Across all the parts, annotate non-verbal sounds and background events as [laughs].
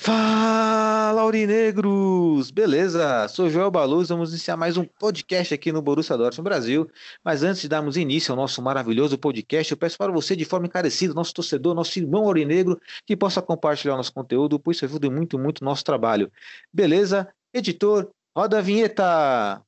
Fala, Aurinegros! Beleza? Sou Joel Baluz, vamos iniciar mais um podcast aqui no Borussia Dortmund Brasil. Mas antes de darmos início ao nosso maravilhoso podcast, eu peço para você, de forma encarecida, nosso torcedor, nosso irmão Aurinegro, que possa compartilhar nosso conteúdo, pois isso ajuda muito, muito nosso trabalho. Beleza? Editor, roda a vinheta!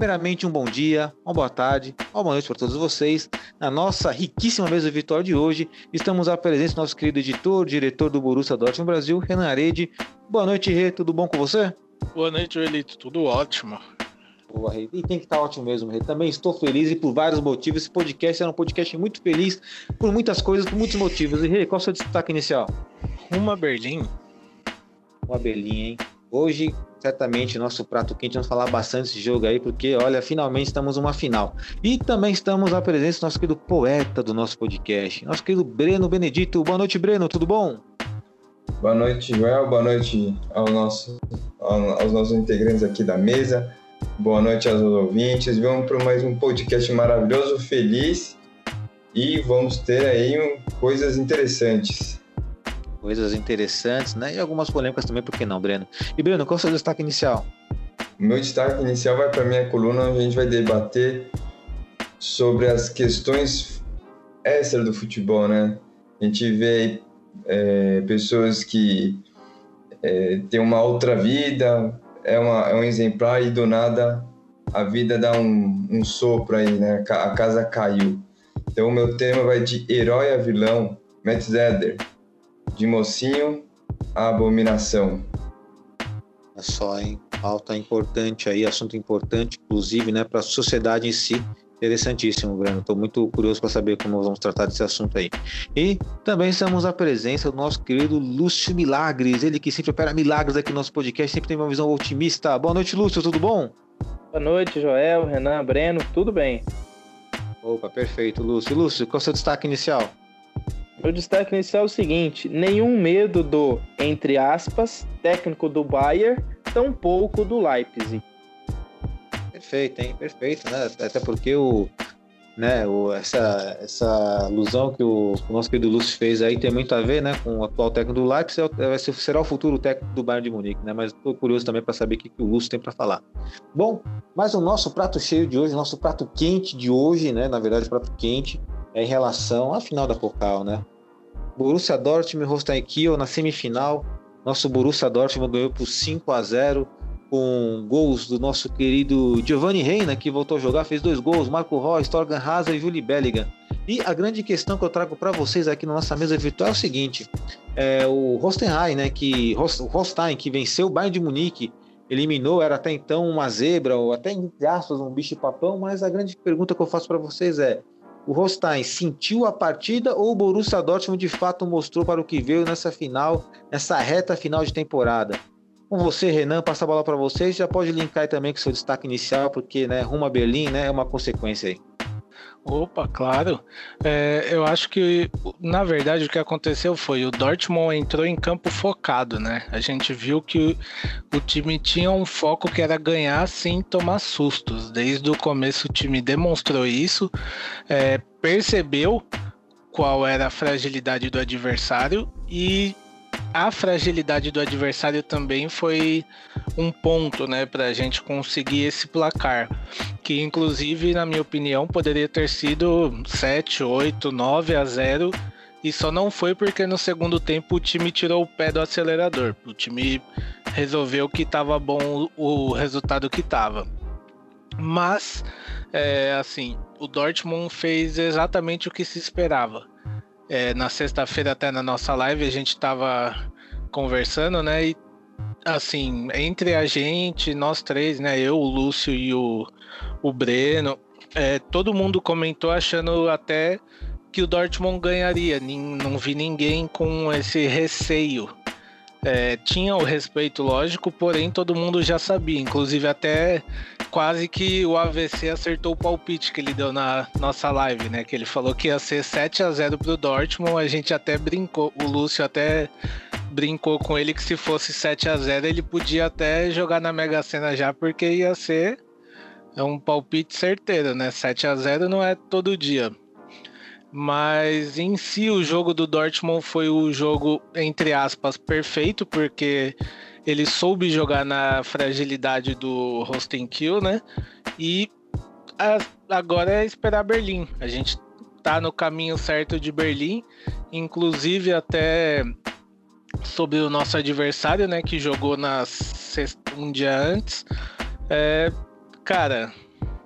Primeiramente, um bom dia, uma boa tarde, uma boa noite para todos vocês. Na nossa riquíssima mesa virtual de hoje, estamos à presença do nosso querido editor, diretor do Borussia Dortmund Brasil, Renan Arede. Boa noite, Rê, tudo bom com você? Boa noite, Elito. Tudo ótimo. Boa, Rê. E tem que estar ótimo mesmo, Rê. Também estou feliz e por vários motivos. Esse podcast era um podcast muito feliz por muitas coisas, por muitos motivos. E Rê, qual é o seu destaque inicial? Uma Berlim. Uma belinha, hein? Hoje, certamente, nosso prato quente, vamos falar bastante desse jogo aí, porque, olha, finalmente estamos numa final. E também estamos à presença do nosso querido poeta do nosso podcast, nosso querido Breno Benedito. Boa noite, Breno, tudo bom? Boa noite, Joel. Boa noite ao nosso, ao- aos nossos integrantes aqui da mesa. Boa noite aos ouvintes. Vamos para mais um podcast maravilhoso, feliz. E vamos ter aí coisas interessantes. Coisas interessantes, né? E algumas polêmicas também, por que não, Breno? E, Breno, qual é o seu destaque inicial? Meu destaque inicial vai para minha coluna, onde a gente vai debater sobre as questões extra do futebol, né? A gente vê é, pessoas que é, têm uma outra vida, é, uma, é um exemplar e do nada a vida dá um, um sopro aí, né? A casa caiu. Então o meu tema vai de herói a vilão, Metzeler, de mocinho a abominação. É só, hein? Pauta importante aí, assunto importante, inclusive, né, para a sociedade em si. Interessantíssimo, Breno. Estou muito curioso para saber como nós vamos tratar desse assunto aí. E também estamos à presença do nosso querido Lúcio Milagres, ele que sempre opera milagres aqui no nosso podcast, sempre tem uma visão otimista. Boa noite, Lúcio, tudo bom? Boa noite, Joel, Renan, Breno, tudo bem? Opa, perfeito, Lúcio. Lúcio, qual é o seu destaque inicial? Meu destaque inicial é o seguinte: nenhum medo do, entre aspas, técnico do Bayern, tampouco do Leipzig. Perfeito, hein? Perfeito, né? Até porque o, né, o, essa, essa alusão que o, o nosso querido Lúcio fez aí tem muito a ver, né, com o atual técnico do Leipzig, é o- vai ser- será o futuro técnico do Bayern de Munique, né? Mas estou curioso também para saber o que, que o Lúcio tem para falar. Bom, mas o nosso prato cheio de hoje, nosso prato quente de hoje, né? Na verdade, prato quente é em relação à final da Pokal, né? Borussia Dortmund e Holstein Kiel na semifinal. Nosso Borussia Dortmund ganhou por 5 a 0 com gols do nosso querido Giovanni Reina, que voltou a jogar, fez dois gols, Marco Reus, Torgan Hazard e Julie Bellingham. E a grande questão que eu trago para vocês aqui na nossa mesa virtual é o seguinte: é, o Hostenheim, né, que Host- o Holstein, que venceu o Bayern de Munique, eliminou, era até então uma zebra, ou até entre aspas um bicho-papão, mas a grande pergunta que eu faço para vocês é: o Holstein sentiu a partida ou o Borussia Dortmund de fato mostrou para o que veio nessa final, nessa reta final de temporada? Com você, Renan, passa a bola para vocês. Já pode linkar também com seu destaque inicial, porque né, rumo a Berlim né, é uma consequência aí. Opa, claro. É, eu acho que, na verdade, o que aconteceu foi o Dortmund entrou em campo focado, né? A gente viu que o, o time tinha um foco que era ganhar sem tomar sustos. Desde o começo o time demonstrou isso, é, percebeu qual era a fragilidade do adversário e a fragilidade do adversário também foi um ponto, né, para a gente conseguir esse placar, que inclusive, na minha opinião, poderia ter sido 7, 8, 9 a 0 E só não foi porque no segundo tempo o time tirou o pé do acelerador. O time resolveu que estava bom o resultado que estava. Mas, é, assim, o Dortmund fez exatamente o que se esperava. É, na sexta-feira, até na nossa live, a gente estava conversando, né? E, assim, entre a gente, nós três, né? Eu, o Lúcio e o, o Breno, é, todo mundo comentou achando até que o Dortmund ganharia. Não vi ninguém com esse receio. É, tinha o respeito, lógico, porém todo mundo já sabia. Inclusive, até quase que o AVC acertou o palpite que ele deu na nossa live, né? Que ele falou que ia ser 7 a 0 pro Dortmund. A gente até brincou, o Lúcio até brincou com ele que se fosse 7 a 0 ele podia até jogar na Mega Sena já, porque ia ser um palpite certeiro, né? 7 a 0 não é todo dia. Mas em si o jogo do Dortmund foi o jogo entre aspas perfeito porque ele soube jogar na fragilidade do Rostenkill, né? E agora é esperar Berlim. A gente tá no caminho certo de Berlim, inclusive até sobre o nosso adversário, né, que jogou nas um dia antes. É, cara,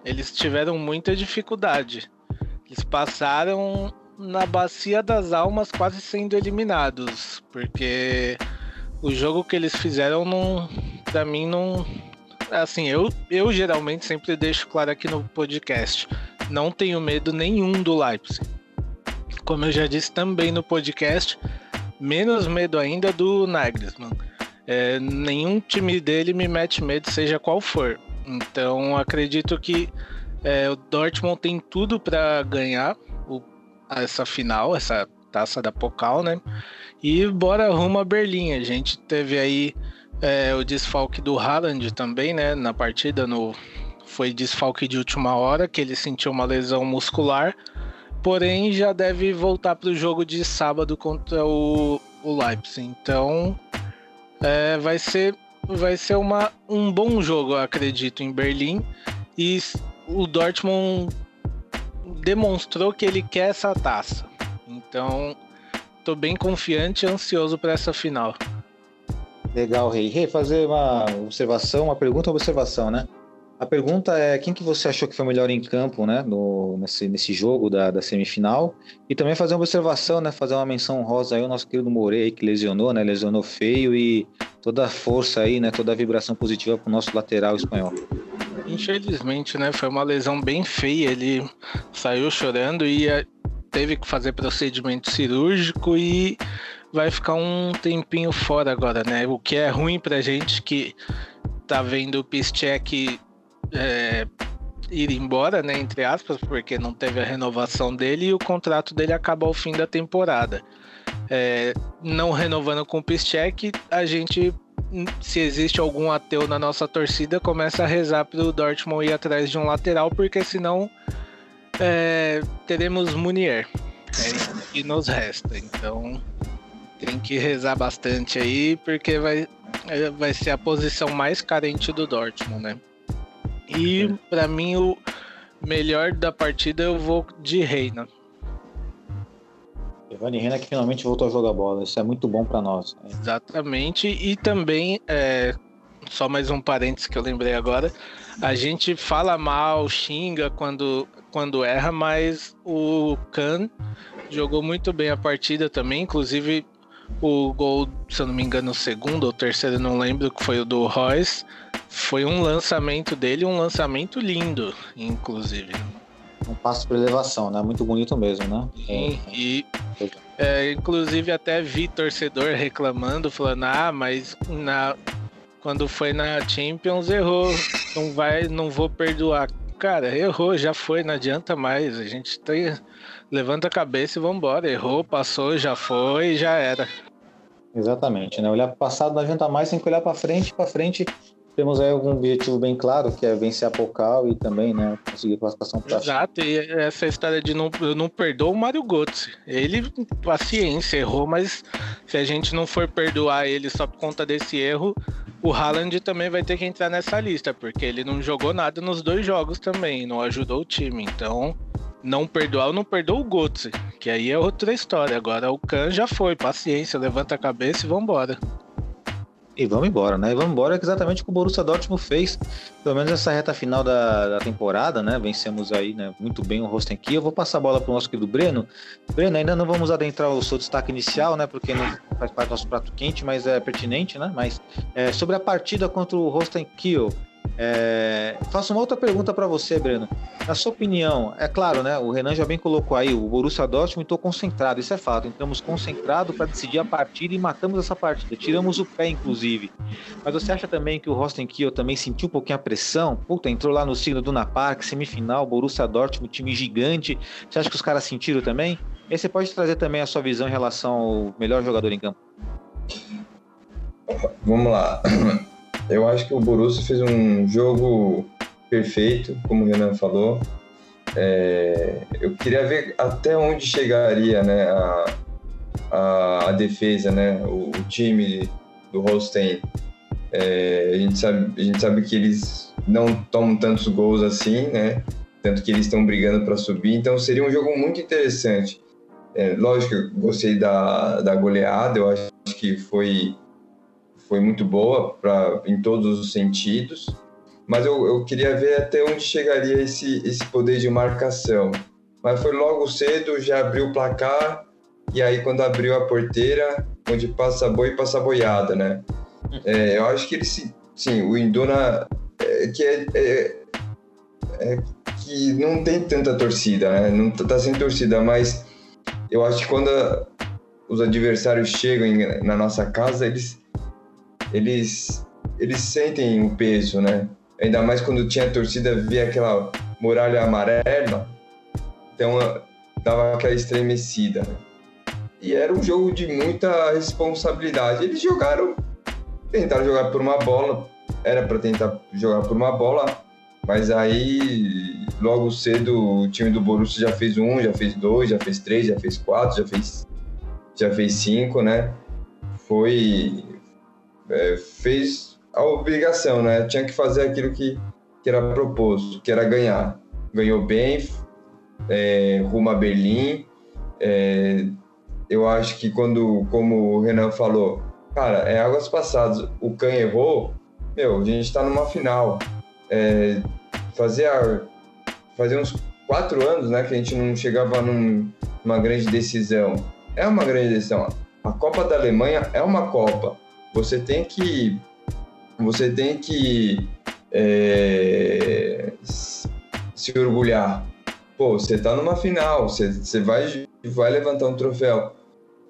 eles tiveram muita dificuldade. Eles passaram na bacia das almas quase sendo eliminados, porque o jogo que eles fizeram não, para mim não, assim, eu eu geralmente sempre deixo claro aqui no podcast, não tenho medo nenhum do Leipzig. Como eu já disse também no podcast, menos medo ainda do Nagelsmann. É, nenhum time dele me mete medo, seja qual for. Então acredito que é, o Dortmund tem tudo para ganhar o, essa final, essa taça da Pokal, né? E bora rumo a Berlim. A gente teve aí é, o desfalque do Haaland também, né? Na partida, no, foi desfalque de última hora, que ele sentiu uma lesão muscular. Porém, já deve voltar para o jogo de sábado contra o, o Leipzig. Então, é, vai ser, vai ser uma, um bom jogo, acredito, em Berlim. E o Dortmund demonstrou que ele quer essa taça. Então, tô bem confiante e ansioso para essa final. Legal, Rei. Rei, fazer uma observação, uma pergunta uma observação, né? A pergunta é quem que você achou que foi melhor em campo, né, no, nesse, nesse jogo da, da semifinal? E também fazer uma observação, né, fazer uma menção rosa aí o nosso querido Morei que lesionou, né, lesionou feio e toda a força aí, né, toda a vibração positiva para o nosso lateral espanhol. Infelizmente, né? Foi uma lesão bem feia. Ele saiu chorando e teve que fazer procedimento cirúrgico e vai ficar um tempinho fora agora, né? O que é ruim pra gente que tá vendo o Piszczek é, ir embora, né? Entre aspas, porque não teve a renovação dele e o contrato dele acaba ao fim da temporada. É, não renovando com o Piszczek, a gente se existe algum ateu na nossa torcida, começa a rezar para o Dortmund ir atrás de um lateral, porque senão é, teremos Munier. É isso que nos resta. Então tem que rezar bastante aí, porque vai, é, vai ser a posição mais carente do Dortmund, né? E para mim o melhor da partida eu vou de Reina. Giovanni Reina que finalmente voltou a jogar bola. Isso é muito bom para nós. Né? Exatamente. E também, é, só mais um parênteses que eu lembrei agora. A gente fala mal, xinga quando, quando erra, mas o Khan jogou muito bem a partida também. Inclusive, o gol, se eu não me engano, o segundo ou terceiro, não lembro, que foi o do Royce. Foi um lançamento dele, um lançamento lindo, inclusive um passo para elevação, né? Muito bonito mesmo, né? Sim, e é, inclusive até vi torcedor reclamando, falando, ah, mas na, quando foi na Champions errou, não vai, não vou perdoar. Cara, errou, já foi, não adianta mais. A gente tem, levanta a cabeça e vambora. Errou, passou, já foi, já era. Exatamente, né? Olhar para o passado não adianta mais, tem que olhar para frente, para frente temos aí algum objetivo bem claro, que é vencer a Pocal e também, né, conseguir classificação para Exato, e essa história de não, não perdoar o Mário Götze. Ele, paciência, errou, mas se a gente não for perdoar ele só por conta desse erro, o Haaland também vai ter que entrar nessa lista, porque ele não jogou nada nos dois jogos também, não ajudou o time, então não perdoar, não perdoa o Götze, que aí é outra história. Agora o Kahn já foi, paciência, levanta a cabeça e vambora. E vamos embora, né? E vamos embora exatamente o que o Borussia Dortmund fez, pelo menos nessa reta final da, da temporada, né? Vencemos aí né, muito bem o Rostenkiel. Eu vou passar a bola para o nosso querido Breno. Breno, ainda não vamos adentrar o seu destaque inicial, né? Porque não faz parte do nosso prato quente, mas é pertinente, né? Mas é, sobre a partida contra o Rostenkiel, é, faço uma outra pergunta para você, Breno. Na sua opinião, é claro, né? O Renan já bem colocou aí, o Borussia Dortmund estou concentrado, isso é fato. Entramos concentrado para decidir a partida e matamos essa partida. Tiramos o pé, inclusive. Mas você acha também que o Rosten Kiel também sentiu um pouquinho a pressão? Puta, entrou lá no signo do Napark, semifinal, Borussia Dortmund, time gigante. Você acha que os caras sentiram também? E aí você pode trazer também a sua visão em relação ao melhor jogador em campo. Vamos lá. Eu acho que o Borussia fez um jogo perfeito, como o Renan falou. É, eu queria ver até onde chegaria né, a, a, a defesa, né, o, o, time do Holstein. É, a, gente sabe, a gente sabe que eles não tomam tantos gols assim, né? Tanto que eles estão brigando para subir. Então seria um jogo muito interessante. É, lógico, eu gostei da, da goleada, eu acho que foi foi muito boa pra, em todos os sentidos, mas eu, eu queria ver até onde chegaria esse, esse poder de marcação. Mas foi logo cedo, já abriu o placar, e aí quando abriu a porteira, onde passa boi, passa boiada, né? É, eu acho que ele, sim, o Induna, é, que é, é, é, que não tem tanta torcida, né? Não tá sem torcida, mas eu acho que quando a, os adversários chegam em, na nossa casa, eles eles, eles sentem o peso, né? Ainda mais quando tinha torcida, via aquela muralha amarela, então dava aquela estremecida. Né? E era um jogo de muita responsabilidade. Eles jogaram, tentaram jogar por uma bola, era para tentar jogar por uma bola, mas aí logo cedo o time do Borussia já fez um, já fez dois, já fez três, já fez quatro, já fez, já fez cinco, né? Foi, é, fez a obrigação, né? Tinha que fazer aquilo que, que era proposto, que era ganhar. Ganhou bem, é, rumo a Berlim. É, eu acho que quando, como o Renan falou, cara, é águas passadas. O Can errou, meu, a gente tá numa final. É, fazia, fazia uns quatro anos, né, que a gente não chegava num, numa grande decisão. É uma grande decisão. A Copa da Alemanha é uma Copa você tem que você tem que é, se orgulhar. Pô, você tá numa final, você, você vai, vai levantar um troféu.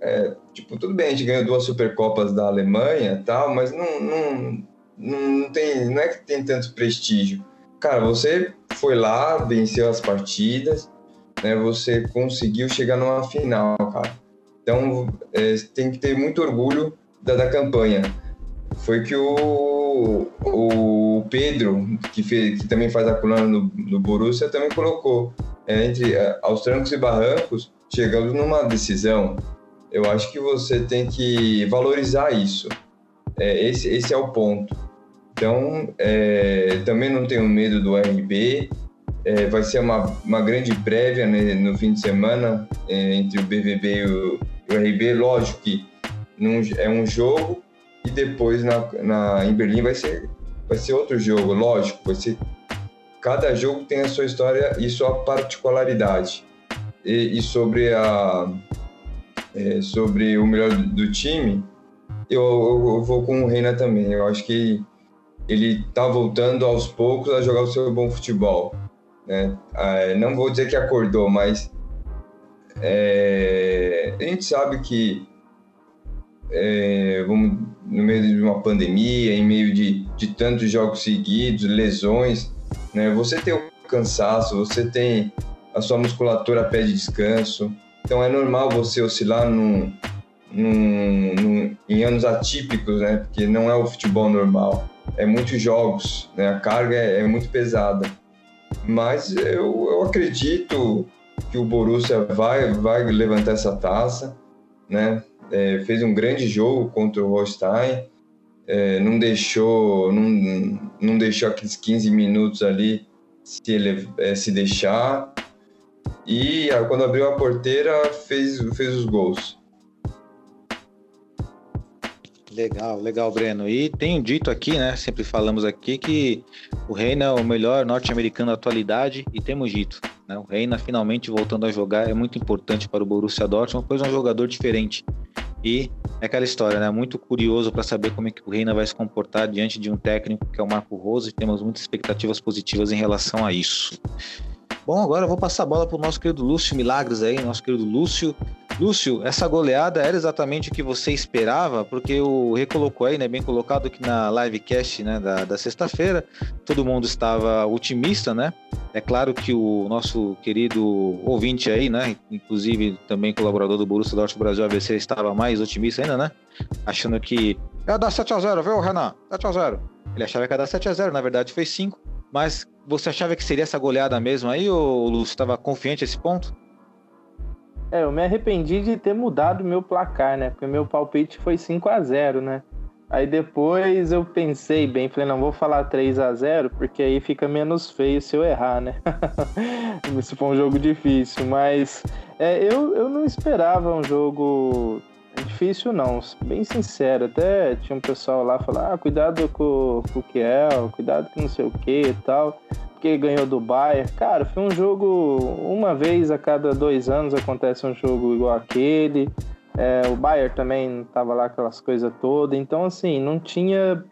É, tipo, tudo bem, a gente ganhou duas Supercopas da Alemanha tal, mas não, não, não, tem, não é que tem tanto prestígio. Cara, você foi lá, venceu as partidas, né, você conseguiu chegar numa final, cara. Então, é, tem que ter muito orgulho da, da campanha. Foi que o, o Pedro, que, fez, que também faz a coluna no, no Borussia, também colocou. É, entre é, aos trancos e barrancos, chegando numa decisão. Eu acho que você tem que valorizar isso. É, esse, esse é o ponto. Então, é, também não tenho medo do RB. É, vai ser uma, uma grande prévia né, no fim de semana é, entre o BVB e o, o RB. Lógico que num, é um jogo e depois na, na, em Berlim vai ser, vai ser outro jogo, lógico, vai ser, cada jogo tem a sua história e sua particularidade. E, e sobre, a, é, sobre o melhor do time, eu, eu, eu, vou com o Reina também. Eu acho que ele está voltando aos poucos a jogar o seu bom futebol. Né? Ah, não vou dizer que acordou, mas é, a gente sabe que é, vamos, no meio de uma pandemia, em meio de, de tantos jogos seguidos, lesões, né? Você tem o cansaço, você tem a sua musculatura pede descanso, então é normal você oscilar num, num, num, em anos atípicos, né? Porque não é o futebol normal, é muitos jogos, né? A carga é, é muito pesada, mas eu, eu acredito que o Borussia vai, vai levantar essa taça, né? É, fez um grande jogo contra o Holstein, é, não deixou não, não deixou aqueles 15 minutos ali se, ele, é, se deixar. e ah, quando abriu a porteira fez, fez os gols. Legal, legal, Breno. E tenho dito aqui, né? Sempre falamos aqui que o Reina é o melhor norte-americano da atualidade e temos dito. Né? O Reina finalmente voltando a jogar é muito importante para o Borussia Dortmund, pois é um jogador diferente. E é aquela história, né? Muito curioso para saber como é que o Reina vai se comportar diante de um técnico que é o Marco Rose. Temos muitas expectativas positivas em relação a isso. Bom, agora eu vou passar a bola para o nosso querido Lúcio Milagres aí, nosso querido Lúcio. Lúcio, essa goleada era exatamente o que você esperava, porque o recolocou aí, né, bem colocado que na livecast né, da, da sexta-feira, todo mundo estava otimista, né? É claro que o nosso querido ouvinte aí, né, inclusive também colaborador do Borussia Dortmund Brasil ABC, estava mais otimista ainda, né? Achando que ia dar 7x0, viu, Renan? 7x0. Ele achava que ia dar 7x0, na verdade foi 5. Mas você achava que seria essa goleada mesmo aí, ou Lúcio estava confiante a esse ponto? É, eu me arrependi de ter mudado meu placar, né? Porque meu palpite foi 5 a 0 né? Aí depois eu pensei bem, falei, não, vou falar 3 a 0 porque aí fica menos feio se eu errar, né? [laughs] se for um jogo difícil, mas é, eu, eu não esperava um jogo difícil não, bem sincero. Até tinha um pessoal lá falar, ah, cuidado com, com o Kiel, cuidado com não sei o que e tal, porque ganhou do Bayern. Cara, foi um jogo, uma vez a cada dois anos acontece um jogo igual aquele. É, o Bayern também estava lá aquelas coisas todas, então assim, não tinha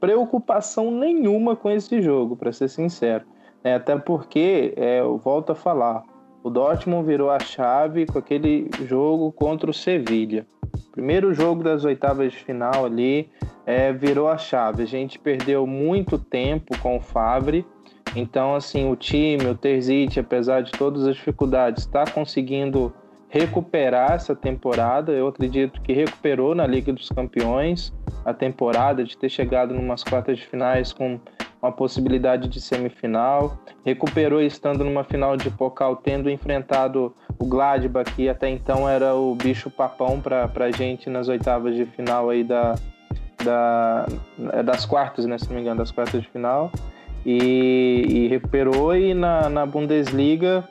preocupação nenhuma com esse jogo, para ser sincero. É, até porque, é, eu volto a falar, o Dortmund virou a chave com aquele jogo contra o Sevilha. Primeiro jogo das oitavas de final ali é, virou a chave. A gente perdeu muito tempo com o Fabre. Então, assim, o time, o Terzic, apesar de todas as dificuldades, está conseguindo recuperar essa temporada. Eu acredito que recuperou na Liga dos Campeões a temporada de ter chegado numas quartas de finais com uma possibilidade de semifinal. Recuperou estando numa final de Pokal, tendo enfrentado o Gladbach, que até então era o bicho papão para a gente nas oitavas de final aí da, da, é das quartas, né? Se não me engano, das quartas de final. E, e recuperou e na, na Bundesliga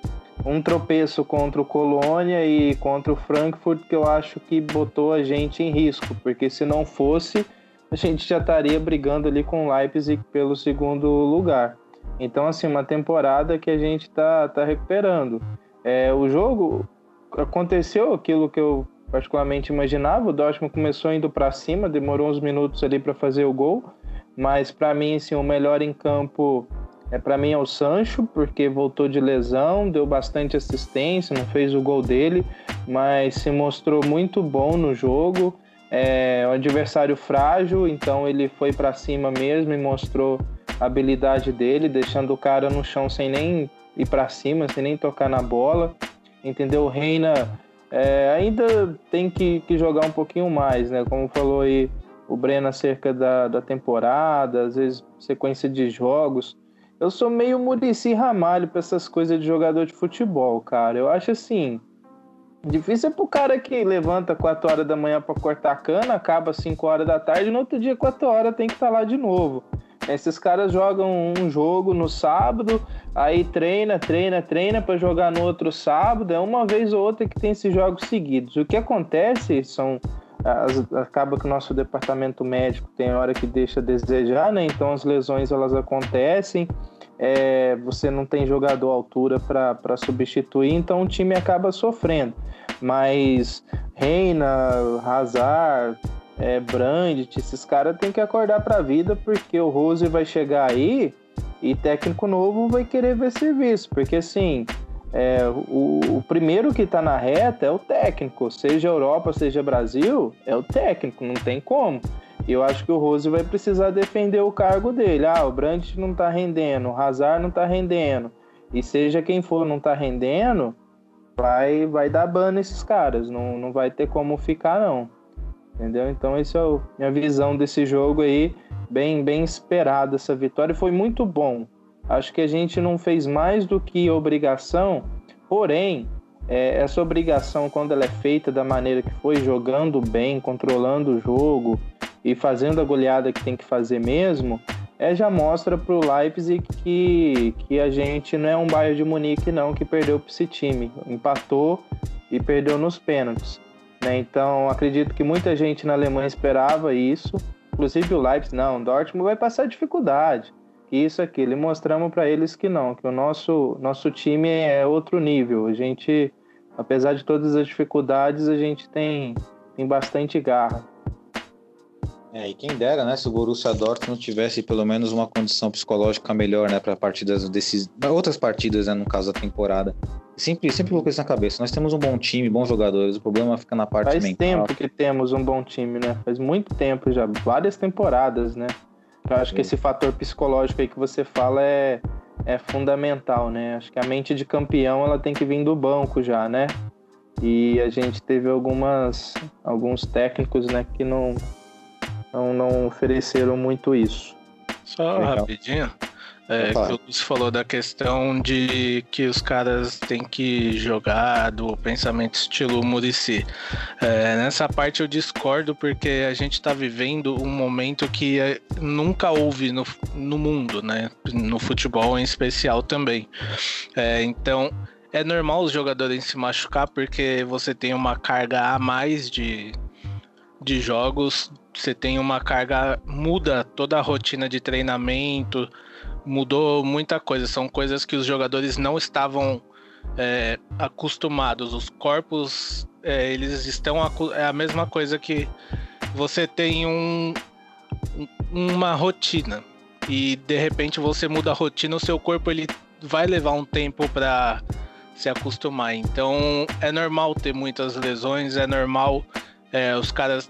um tropeço contra o Colônia e contra o Frankfurt que eu acho que botou a gente em risco, porque se não fosse a gente já estaria brigando ali com o Leipzig pelo segundo lugar. Então, assim, uma temporada que a gente está tá recuperando. É, o jogo aconteceu aquilo que eu particularmente imaginava. O Dortmund começou indo para cima, demorou uns minutos ali para fazer o gol, mas para mim, assim, o melhor em campo é para mim é o Sancho, porque voltou de lesão, deu bastante assistência, não fez o gol dele, mas se mostrou muito bom no jogo é um adversário frágil, então ele foi para cima mesmo e mostrou a habilidade dele, deixando o cara no chão sem nem ir para cima, sem nem tocar na bola. Entendeu? O Reina é, ainda tem que, que, jogar um pouquinho mais, né? Como falou aí o Breno acerca da, da temporada, às vezes sequência de jogos. Eu sou meio Murici Ramalho para essas coisas de jogador de futebol, cara. Eu acho assim, Difícil é pro cara que levanta 4 horas da manhã para cortar cana, acaba 5 horas da tarde, no outro dia 4 horas tem que estar tá lá de novo. Esses caras jogam um jogo no sábado, aí treina, treina, treina para jogar no outro sábado, é uma vez ou outra que tem esses jogos seguidos. O que acontece são as, acaba que o nosso departamento médico tem hora que deixa a desejar, né? Então as lesões elas acontecem é, você não tem jogador à altura para substituir, então o time acaba sofrendo. Mas Reina, Hazard, é, Brandt, esses caras têm que acordar para a vida, porque o Rose vai chegar aí e técnico novo vai querer ver serviço, porque assim. É, o, o, primeiro que está na reta é o técnico, seja Europa, seja Brasil, é o técnico, não tem como. Eu acho que o Rose vai precisar defender o cargo dele. Ah, o Brandt não tá rendendo, o Hazard não tá rendendo. E seja quem for não tá rendendo, vai, vai dar ban nesses caras. Não, não vai ter como ficar, não. Entendeu? Então, essa é a minha visão desse jogo aí. Bem, bem esperada essa vitória. Foi muito bom. Acho que a gente não fez mais do que obrigação. Porém, é, essa obrigação, quando ela é feita da maneira que foi, jogando bem, controlando o jogo, e fazendo a goleada que tem que fazer mesmo, é, já mostra para o Leipzig que, que a gente não é um Bayern de Munique não que perdeu para esse time, empatou e perdeu nos pênaltis. Né? Então acredito que muita gente na Alemanha esperava isso, inclusive o Leipzig, não, o Dortmund vai passar dificuldade, isso aquilo, e mostramos para eles que não, que o nosso, nosso time é outro nível, a gente, apesar de todas as dificuldades, a gente tem, tem bastante garra. É, e quem dera, né, se o Borussia Dortmund tivesse pelo menos uma condição psicológica melhor, né, para partidas desses outras partidas, né, no caso da temporada. Sempre, sempre coloquei isso na cabeça. Nós temos um bom time, bons jogadores. O problema fica na parte Faz mental. tempo que temos um bom time, né? Faz muito tempo já, várias temporadas, né? Eu acho que esse fator psicológico aí que você fala é, é fundamental, né? Acho que a mente de campeão ela tem que vir do banco já, né? E a gente teve algumas alguns técnicos, né, que não não, não ofereceram muito isso. Só Legal. rapidinho. É, que o Luiz falou da questão de que os caras têm que jogar do pensamento estilo Murici. É, nessa parte eu discordo porque a gente está vivendo um momento que é, nunca houve no, no mundo, né? No futebol em especial também. É, então é normal os jogadores se machucar porque você tem uma carga a mais de, de jogos, você tem uma carga, muda toda a rotina de treinamento, mudou muita coisa. São coisas que os jogadores não estavam é, acostumados. Os corpos, é, eles estão. acu- É a mesma coisa que você tem um- uma rotina e de repente você muda a rotina, o seu corpo ele vai levar um tempo para se acostumar. Então é normal ter muitas lesões, é normal é, os caras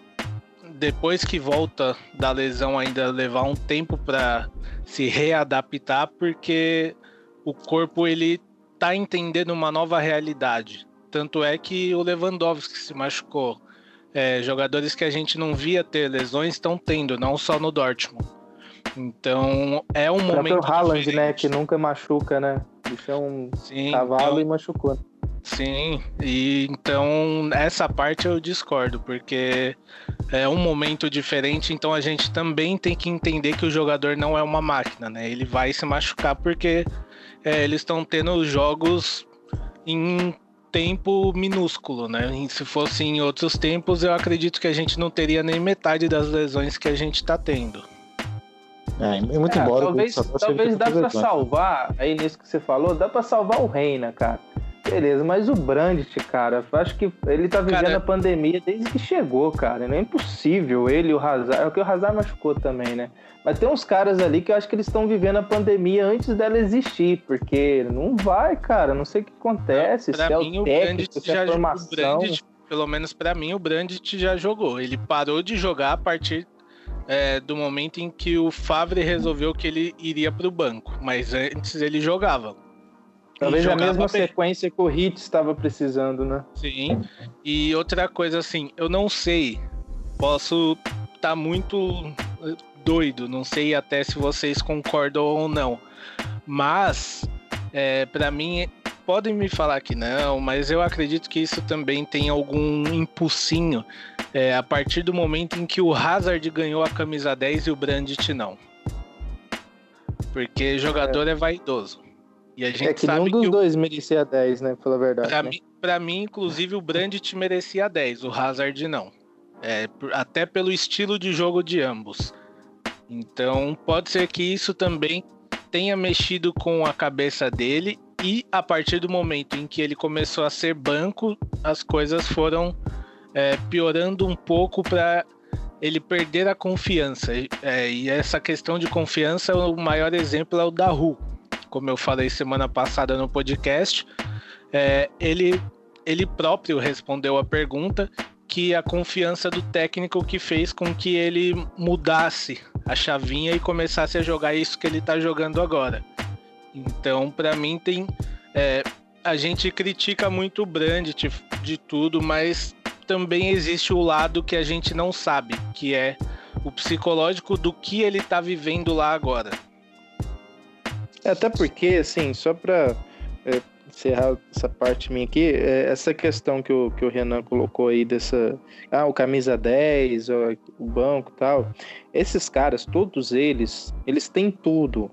depois que volta da lesão ainda levar um tempo para se readaptar porque o corpo ele tá entendendo uma nova realidade. Tanto é que o Lewandowski se machucou. É, jogadores que a gente não via ter lesões estão tendo, não só no Dortmund. Então é um O momento Haaland, né, diferente. que nunca machuca, né? Isso é um Sim, cavalo então- e machucou. Sim, e então essa parte eu discordo, porque é um momento diferente, então a gente também tem que entender que o jogador não é uma máquina, né? Ele vai se machucar porque é, eles estão tendo jogos em tempo minúsculo, né? E se fosse em outros tempos, eu acredito que a gente não teria nem metade das lesões que a gente tá tendo. É, muito É, embora o talvez talvez dá pra representante. salvar, aí nisso que você falou, dá pra salvar o Reina, cara. Beleza, mas o Brandt, cara, acho que ele tá vivendo Cara- a pandemia desde que chegou, cara. Não é impossível ele e o Hazard. É o que o Hazard machucou também, né? Mas tem uns caras ali que eu acho que eles estão vivendo a pandemia antes dela existir, porque não vai, cara. Não sei o que acontece, Pra se é mim, o técnico, se é a o formação. Brandt, pelo menos pra mim, o Brandt já jogou. Ele parou de jogar a partir é, do momento em que o Favre resolveu que ele iria pro banco, mas antes ele jogava. Talvez a mesma bem. sequência que o Hit estava precisando, né? Sim. E outra coisa assim, eu não sei, posso estar muito eh, doido, não sei até se vocês concordam ou não, mas é, para mim podem me falar que não, mas eu acredito que isso também tem algum impulsinho é, a partir do momento em que o Hazard ganhou a camisa 10 e o Brandt não. Porque jogador é, vaidoso. E a gente É que sabe nenhum dos que o dois merecia 10, né? Pela verdade. Pra né? mim, pra mim, inclusive, o Brandt merecia 10, o Hazard não. É, até pelo estilo de jogo de ambos. Então, pode ser que isso também tenha mexido com a cabeça dele e a partir do momento em que ele começou a ser banco, as coisas foram é, piorando um pouco para ele perder a confiança. E- é, e essa questão de confiança, o maior exemplo é o da Ru. Como eu falei semana passada no podcast, é, ele, ele próprio respondeu a pergunta que a confiança do técnico que fez com que ele mudasse a chavinha e começasse a jogar isso que ele tá jogando agora. Então, para mim, tem. é, a gente critica muito o Brandt de tudo, mas também existe o lado que a gente não sabe, que é o psicológico do que ele tá vivendo lá agora. É, Até porque, assim, só pra. é, encerrar essa parte minha aqui, é essa questão que o, que o Renan colocou aí dessa. Ah, o camisa 10, o, o banco tal. Esses caras, todos eles, eles têm tudo.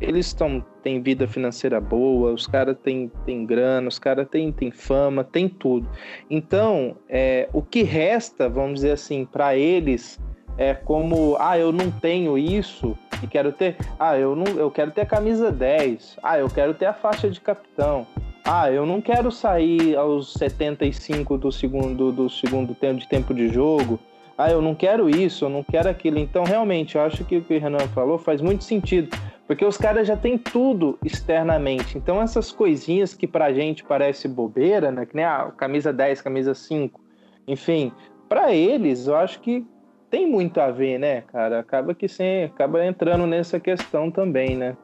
Eles estão têm vida financeira boa, os caras têm, têm grana, os caras têm, têm fama, têm tudo. Então, é, o que resta, vamos dizer assim, para eles é como, ah, eu não tenho isso e quero ter, ah, eu não, eu quero ter a camisa 10. Ah, eu quero ter a faixa de capitão. Ah, eu não quero sair aos 75 do segundo do segundo tempo de tempo de jogo. Ah, eu não quero isso, eu não quero aquilo. Então, realmente, eu acho que o que o Renan falou faz muito sentido, porque os caras já têm tudo externamente. Então, essas coisinhas que pra gente parece bobeira, né, que nem a ah, camisa 10, camisa 5, enfim, para eles, eu acho que tem muito a ver, né, cara? Acaba que sim, acaba entrando nessa questão também, né?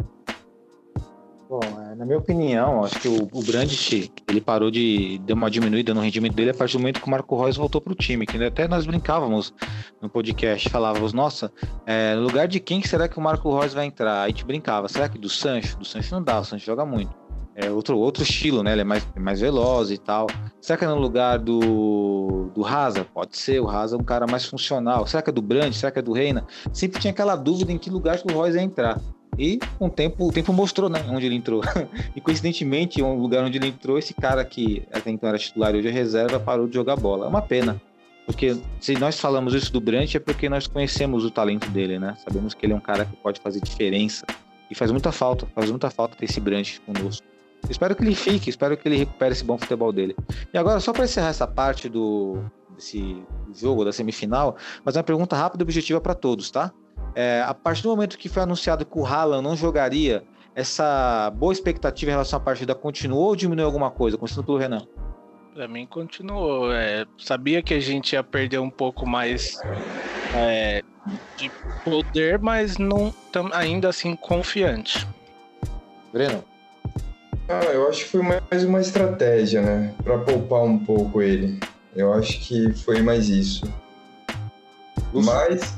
Bom, é, na minha opinião, acho que o, o Brandt, ele parou de dar uma diminuída no rendimento dele a partir do momento que o Marco Reus voltou para o time, que até nós brincávamos no podcast, falávamos, nossa, é, no lugar de quem será que o Marco Reus vai entrar? Aí a gente brincava, será que do Sancho? Do Sancho não dá, o Sancho joga muito. É outro, outro estilo, né? Ele é mais, mais veloz e tal. Será que é no lugar do, do Raza? Pode ser, o Raza é um cara mais funcional. Será que é do Brand? Será que é do Reina? Sempre tinha aquela dúvida em que lugar que o Royce ia entrar. E com o tempo, o tempo mostrou, né, onde ele entrou. [laughs] e coincidentemente, um lugar onde ele entrou, esse cara que até então era titular e hoje é reserva, parou de jogar bola. É uma pena. Porque se nós falamos isso do Brant é porque nós conhecemos o talento dele, né? Sabemos que ele é um cara que pode fazer diferença. E faz muita falta, faz muita falta ter esse Brant conosco. Espero que ele fique, espero que ele recupere esse bom futebol dele. E agora, só para encerrar essa parte do desse jogo, da semifinal, mas uma pergunta rápida e objetiva para todos, tá? É, a partir do momento que foi anunciado que o Haaland não jogaria, essa boa expectativa em relação à partida continuou ou diminuiu alguma coisa? Começando pelo Renan. Pra mim continuou. É, sabia que a gente ia perder um pouco mais é, de poder, mas não ainda assim confiante. Breno. Ah, eu acho que foi mais uma estratégia, né? Para poupar um pouco ele. Eu acho que foi mais isso. Mas.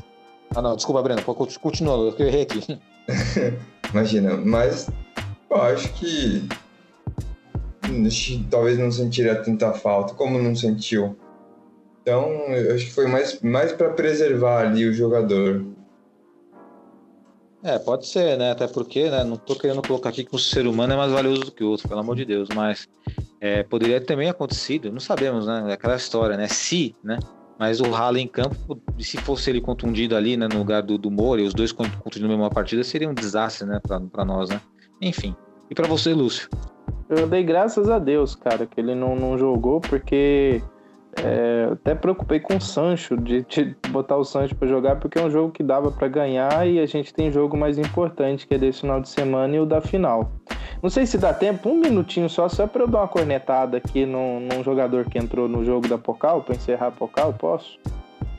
Ah, não, desculpa, Breno. Continua, eu errei aqui. [laughs] Imagina, mas eu acho que talvez não sentiria tanta falta, como não sentiu. Então, eu acho que foi mais, mais para preservar ali o jogador. É, pode ser, né? Até porque, né? Não tô querendo colocar aqui que um ser humano é mais valioso do que o outro, pelo amor de Deus, mas é, poderia ter também acontecido, não sabemos, né? Aquela história, né? Se, né? Mas o Haaland em campo, se fosse ele contundido ali, né? No lugar do, do Moura e os dois contundindo na mesma partida, seria um desastre, né? Pra, pra nós, né? Enfim. E para você, Lúcio? Eu dei graças a Deus, cara, que ele não, não jogou, porque é, até preocupei com o Sancho, de, de botar o Sancho para jogar, porque é um jogo que dava para ganhar e a gente tem jogo mais importante, que é desse final de semana e o da final. Não sei se dá tempo, um minutinho só, só para eu dar uma cornetada aqui num, num jogador que entrou no jogo da Pocal, para encerrar a Pocal, posso?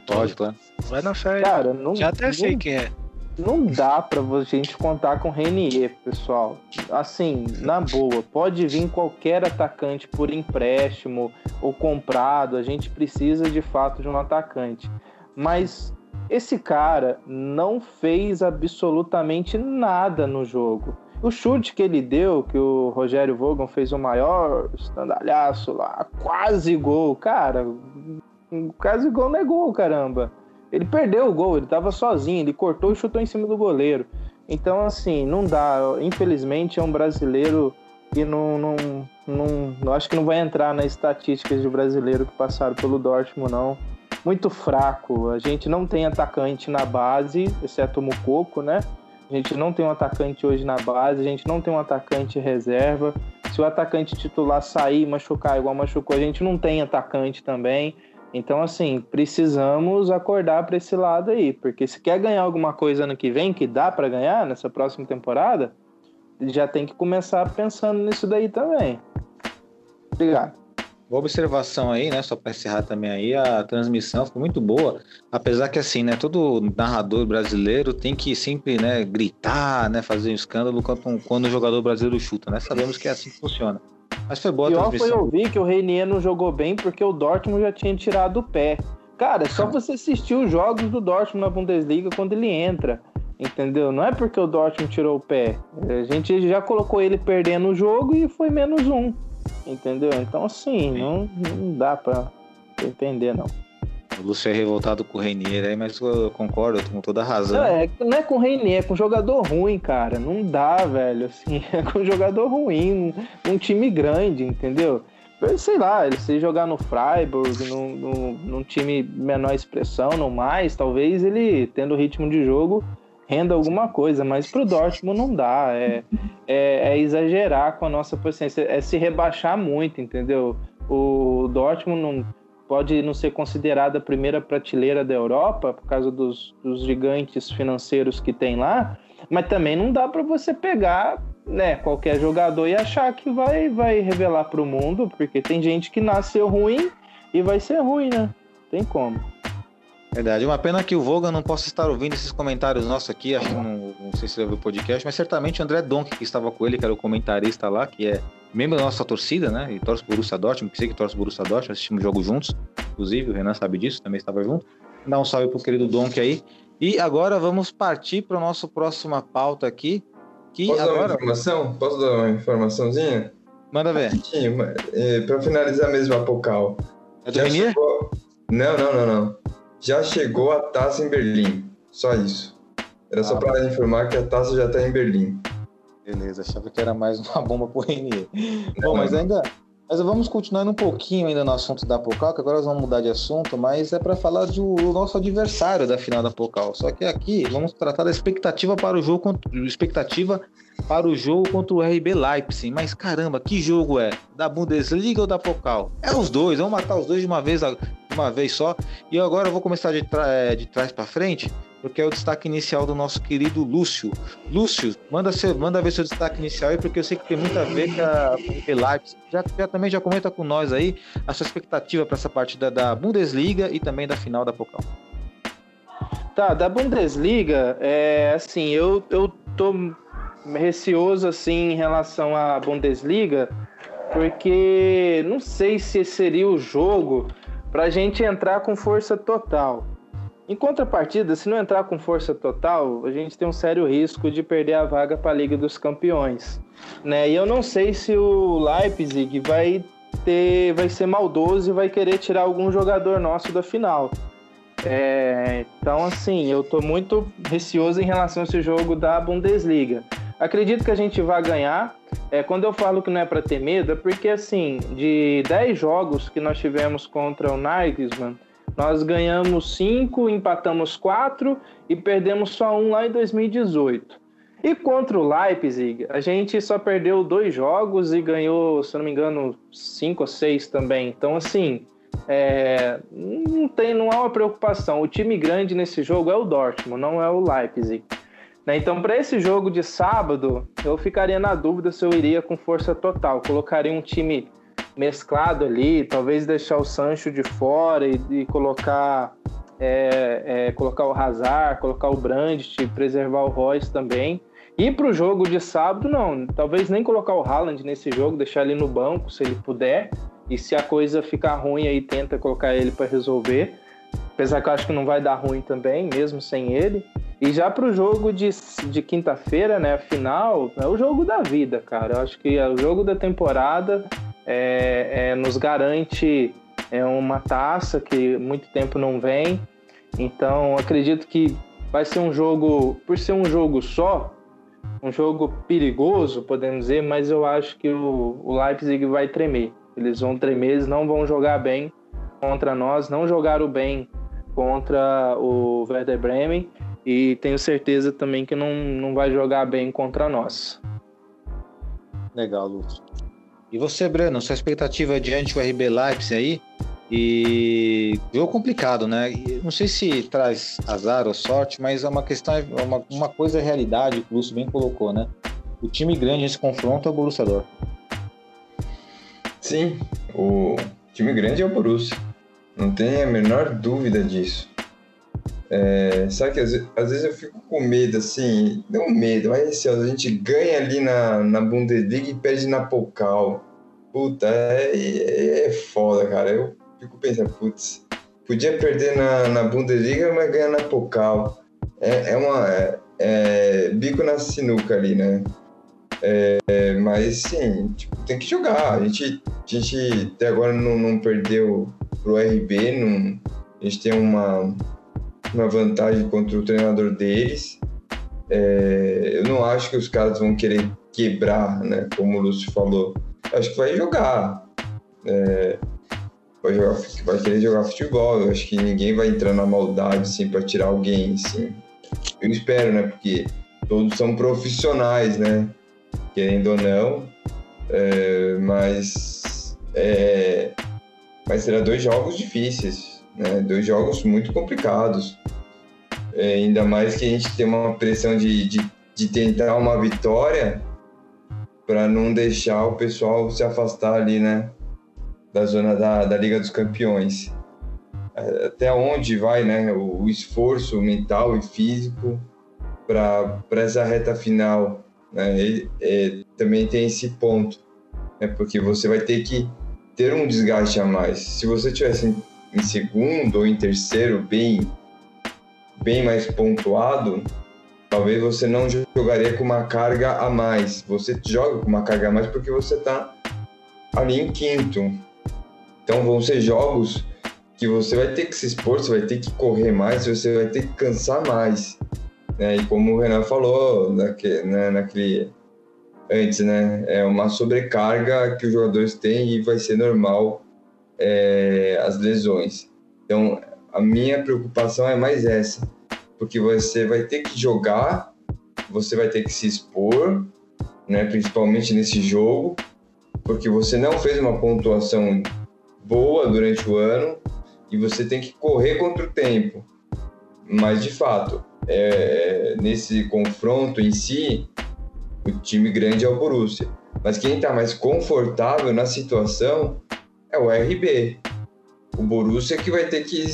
Pode, claro. Vai na fé. Cara, não, Já até sei não, quem é. Não dá pra gente contar com Renier, pessoal. Assim, na boa, pode vir qualquer atacante por empréstimo ou comprado. A gente precisa de fato de um atacante. Mas esse cara não fez absolutamente nada no jogo. O chute que ele deu, que o Rogério Vogan fez o maior estandalhaço lá, quase gol. Cara, quase gol não é gol, caramba. Ele perdeu o gol, ele estava sozinho, ele cortou e chutou em cima do goleiro. Então, assim, não dá. Infelizmente, é um brasileiro que não, não, não, não acho que não vai entrar nas estatísticas de brasileiro que passaram pelo Dortmund, não. Muito fraco. A gente não tem atacante na base, exceto o Mucoco, né? A gente não tem um atacante hoje na base, a gente não tem um atacante reserva. Se o atacante titular sair e machucar igual machucou, a gente não tem atacante também. Então, assim, precisamos acordar para esse lado aí, porque se quer ganhar alguma coisa ano que vem, que dá para ganhar nessa próxima temporada, já tem que começar pensando nisso daí também. Obrigado. Boa observação aí, né? Só para encerrar também aí, a transmissão foi muito boa, apesar que assim, né? Todo narrador brasileiro tem que sempre, né, gritar, né, fazer um escândalo quando, quando o jogador brasileiro chuta, né? Sabemos que é assim que funciona. Mas foi boa a Pior foi ouvir que o Reinier não jogou bem porque o Dortmund já tinha tirado o pé. Cara, é só você assistir os jogos do Dortmund na Bundesliga quando ele entra. Entendeu? Não é porque o Dortmund tirou o pé. A gente já colocou ele perdendo o jogo e foi menos um. Entendeu? Então, assim, não, não dá pra entender, não. O Lúcio é revoltado com o Reinier aí, mas eu concordo, com toda a razão. Não, é, não é com o Reinier, é com jogador ruim, cara. Não dá, velho. Assim, [laughs] é com jogador ruim, um, um time grande, entendeu? Sei lá, ele se jogar no Freiburg, num, num, num time menor expressão, não mais, talvez ele, tendo ritmo de jogo, renda alguma coisa, mas pro Dortmund não dá. É, é, é, exagerar com a nossa paciência, é se rebaixar muito, entendeu? O Dortmund não pode não ser considerada a primeira prateleira da Europa por causa dos, dos gigantes financeiros que tem lá, mas também não dá para você pegar né, qualquer jogador e achar que vai, vai revelar para o mundo, porque tem gente que nasceu ruim e vai ser ruim, né? Tem como. Verdade. Uma pena que o Voga não possa estar ouvindo esses comentários nossos aqui. Acho que não, não sei se ele ouviu o podcast, mas certamente o André Donk, que estava com ele, que era o comentarista lá, que é membro da nossa torcida, né? E torce por Borussia Dortmund, que sei que torce por Borussia Dortmund, assistimos o jogo juntos. Inclusive, o Renan sabe disso, também estava junto. Dá um salve pro querido Donk aí. E agora vamos partir para a nossa próxima pauta aqui. Que Posso agora... dar uma informação? Posso dar uma informaçãozinha? Manda ver. É, para finalizar mesmo a Pocal. É do? Chegou... Não, não, não, não. Já chegou a taça em Berlim. Só isso. Era ah, só para informar que a taça já está em Berlim. Beleza, achava que era mais uma bomba pro Renier. Bom, mas ainda. Mas vamos continuando um pouquinho ainda no assunto da Pocal, que agora nós vamos mudar de assunto, mas é para falar do nosso adversário da final da Pocal. Só que aqui vamos tratar da expectativa para o jogo, expectativa para o jogo contra o RB Leipzig. Mas caramba, que jogo é? Da Bundesliga ou da Pocal? É os dois, vamos matar os dois de uma vez, de uma vez só. E agora eu vou começar de, é, de trás para frente porque é o destaque inicial do nosso querido Lúcio. Lúcio, manda, manda ver seu destaque inicial aí, porque eu sei que tem muito a ver com a Leipzig. Já, já também já comenta com nós aí a sua expectativa para essa partida da Bundesliga e também da final da Pokal. Tá, da Bundesliga, é assim, eu, eu tô receoso assim em relação à Bundesliga, porque não sei se seria o jogo para a gente entrar com força total. Em contrapartida, se não entrar com força total, a gente tem um sério risco de perder a vaga para a Liga dos Campeões. Né? E eu não sei se o Leipzig vai ter, vai ser maldoso e vai querer tirar algum jogador nosso da final. É, então, assim, eu estou muito receoso em relação a esse jogo da Bundesliga. Acredito que a gente vai ganhar. É, quando eu falo que não é para ter medo, é porque, assim, de 10 jogos que nós tivemos contra o Nagelsmann, nós ganhamos cinco, empatamos quatro e perdemos só um lá em 2018. E contra o Leipzig, a gente só perdeu dois jogos e ganhou, se não me engano, cinco ou seis também. Então, assim, é, não, tem, não há uma preocupação. O time grande nesse jogo é o Dortmund, não é o Leipzig. Né? Então, para esse jogo de sábado, eu ficaria na dúvida se eu iria com força total. Colocaria um time mesclado ali, talvez deixar o Sancho de fora e, e colocar é, é, colocar o Hazard, colocar o Brandt, preservar o Royce também. E para o jogo de sábado, não. Talvez nem colocar o Haaland nesse jogo, deixar ele no banco, se ele puder. E se a coisa ficar ruim, aí tenta colocar ele para resolver. Apesar que eu acho que não vai dar ruim também, mesmo sem ele. E já para o jogo de, de quinta-feira, né, final, é o jogo da vida, cara. Eu acho que é o jogo da temporada é, é, nos garante é uma taça que muito tempo não vem. Então acredito que vai ser um jogo, por ser um jogo só, um jogo perigoso, podemos dizer, mas eu acho que o, o Leipzig vai tremer. Eles vão tremer, eles não vão jogar bem contra nós, não jogaram bem contra o Werder Bremen e tenho certeza também que não, não vai jogar bem contra nós. Legal, Lúcio. E você, Breno, sua expectativa diante do RB Leipzig aí? E jogo complicado, né? Não sei se traz azar ou sorte, mas é uma questão, é uma, uma coisa é realidade, que o Lúcio bem colocou, né? O time grande nesse confronto é o Borussia Dortmund. Sim, o time grande é o Borussia. Não tem a menor dúvida disso. É, sabe que às, às, vezes eu fico com medo, assim, não medo, mas assim, a gente ganha ali na, na Bundesliga e perde na Pokal. Puta, é, é, é foda, cara. Eu fico pensando, putz, podia perder na, na Bundesliga, mas ganhar na Pokal. É, é, uma, é, é, bico na sinuca ali, né? É, mas sim, tipo, tem que jogar. A gente, a gente até agora não, não perdeu pro RB, não, a gente tem uma, uma vantagem contra o treinador deles. É, eu não acho que os caras vão querer quebrar, né? Como o Lúcio falou. Acho que vai jogar. É, vai, jogar, vai querer jogar futebol. Eu acho que ninguém vai entrar na maldade assim, para tirar alguém. Assim. Eu espero, né? Porque todos são profissionais, né? Querendo ou não. É, mas, é, mas será dois jogos difíceis, né? Dois jogos muito complicados. É, ainda mais que a gente tem uma pressão de, de, de tentar uma vitória para não deixar o pessoal se afastar ali, né? Da zona da, da Liga dos Campeões. É, até onde vai, né? O, o esforço mental e físico para essa reta final, né? E, também tem esse ponto, né? Porque você vai ter que ter um desgaste a mais. Se você tivesse em, segundo ou em terceiro, bem, bem mais pontuado, talvez você não jogaria com uma carga a mais. Você joga com uma carga a mais porque você está ali em quinto. Então vão ser jogos que você vai ter que se expor, você vai ter que correr mais, você vai ter que cansar mais. Né? E como o Renan falou naquele, né, naquele antes, né? É uma sobrecarga que os jogadores têm e vai ser normal é, as lesões. Então a minha preocupação é mais essa porque você vai ter que jogar, você vai ter que se expor, né, principalmente nesse jogo, porque você não fez uma pontuação boa durante o ano e você tem que correr contra o tempo. Mas de fato, é, nesse confronto em si, o time grande é o Borussia. Mas quem está mais confortável na situação é o RB. O Borussia que vai ter que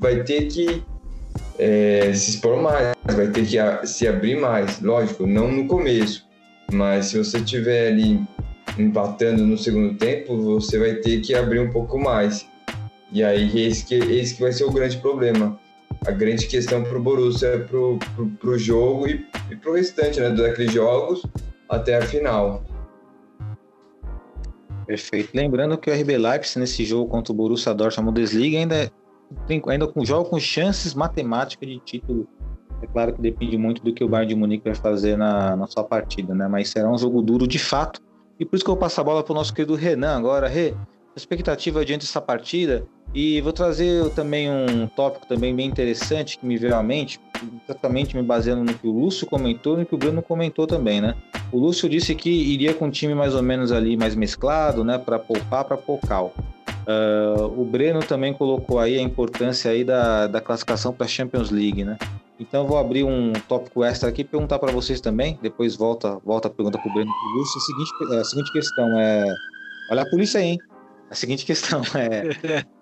vai ter que é, se expor mais, vai ter que se abrir mais. Lógico, não no começo, mas se você estiver ali empatando no segundo tempo, você vai ter que abrir um pouco mais. E aí esse que, esse que vai ser o grande problema. A grande questão para o Borussia para o jogo e, e para o restante né, daqueles jogos até a final. Perfeito. Lembrando que o RB Leipzig nesse jogo contra o Borussia Dortmund Bundesliga ainda tem, ainda com, joga com chances matemáticas de título. É claro que depende muito do que o Bayern de Munique vai fazer na, na sua partida, né? Mas será um jogo duro de fato. E por isso que eu passar a bola para o nosso querido Renan agora. Rê, expectativa diante dessa partida. E vou trazer também um tópico também bem interessante que me veio à mente, exatamente me baseando no que o Lúcio comentou e no que o Bruno comentou também, né? O Lúcio disse que iria com um time mais ou menos ali mais mesclado, né, para poupar para Pocal. Uh, o Breno também colocou aí a importância aí da, da classificação para a Champions League, né? Então vou abrir um tópico extra aqui e perguntar para vocês também. Depois volta, volta a pergunta para o Breno e Lúcio. A seguinte, a seguinte questão é. Olha a polícia aí, hein? A seguinte questão é. [laughs]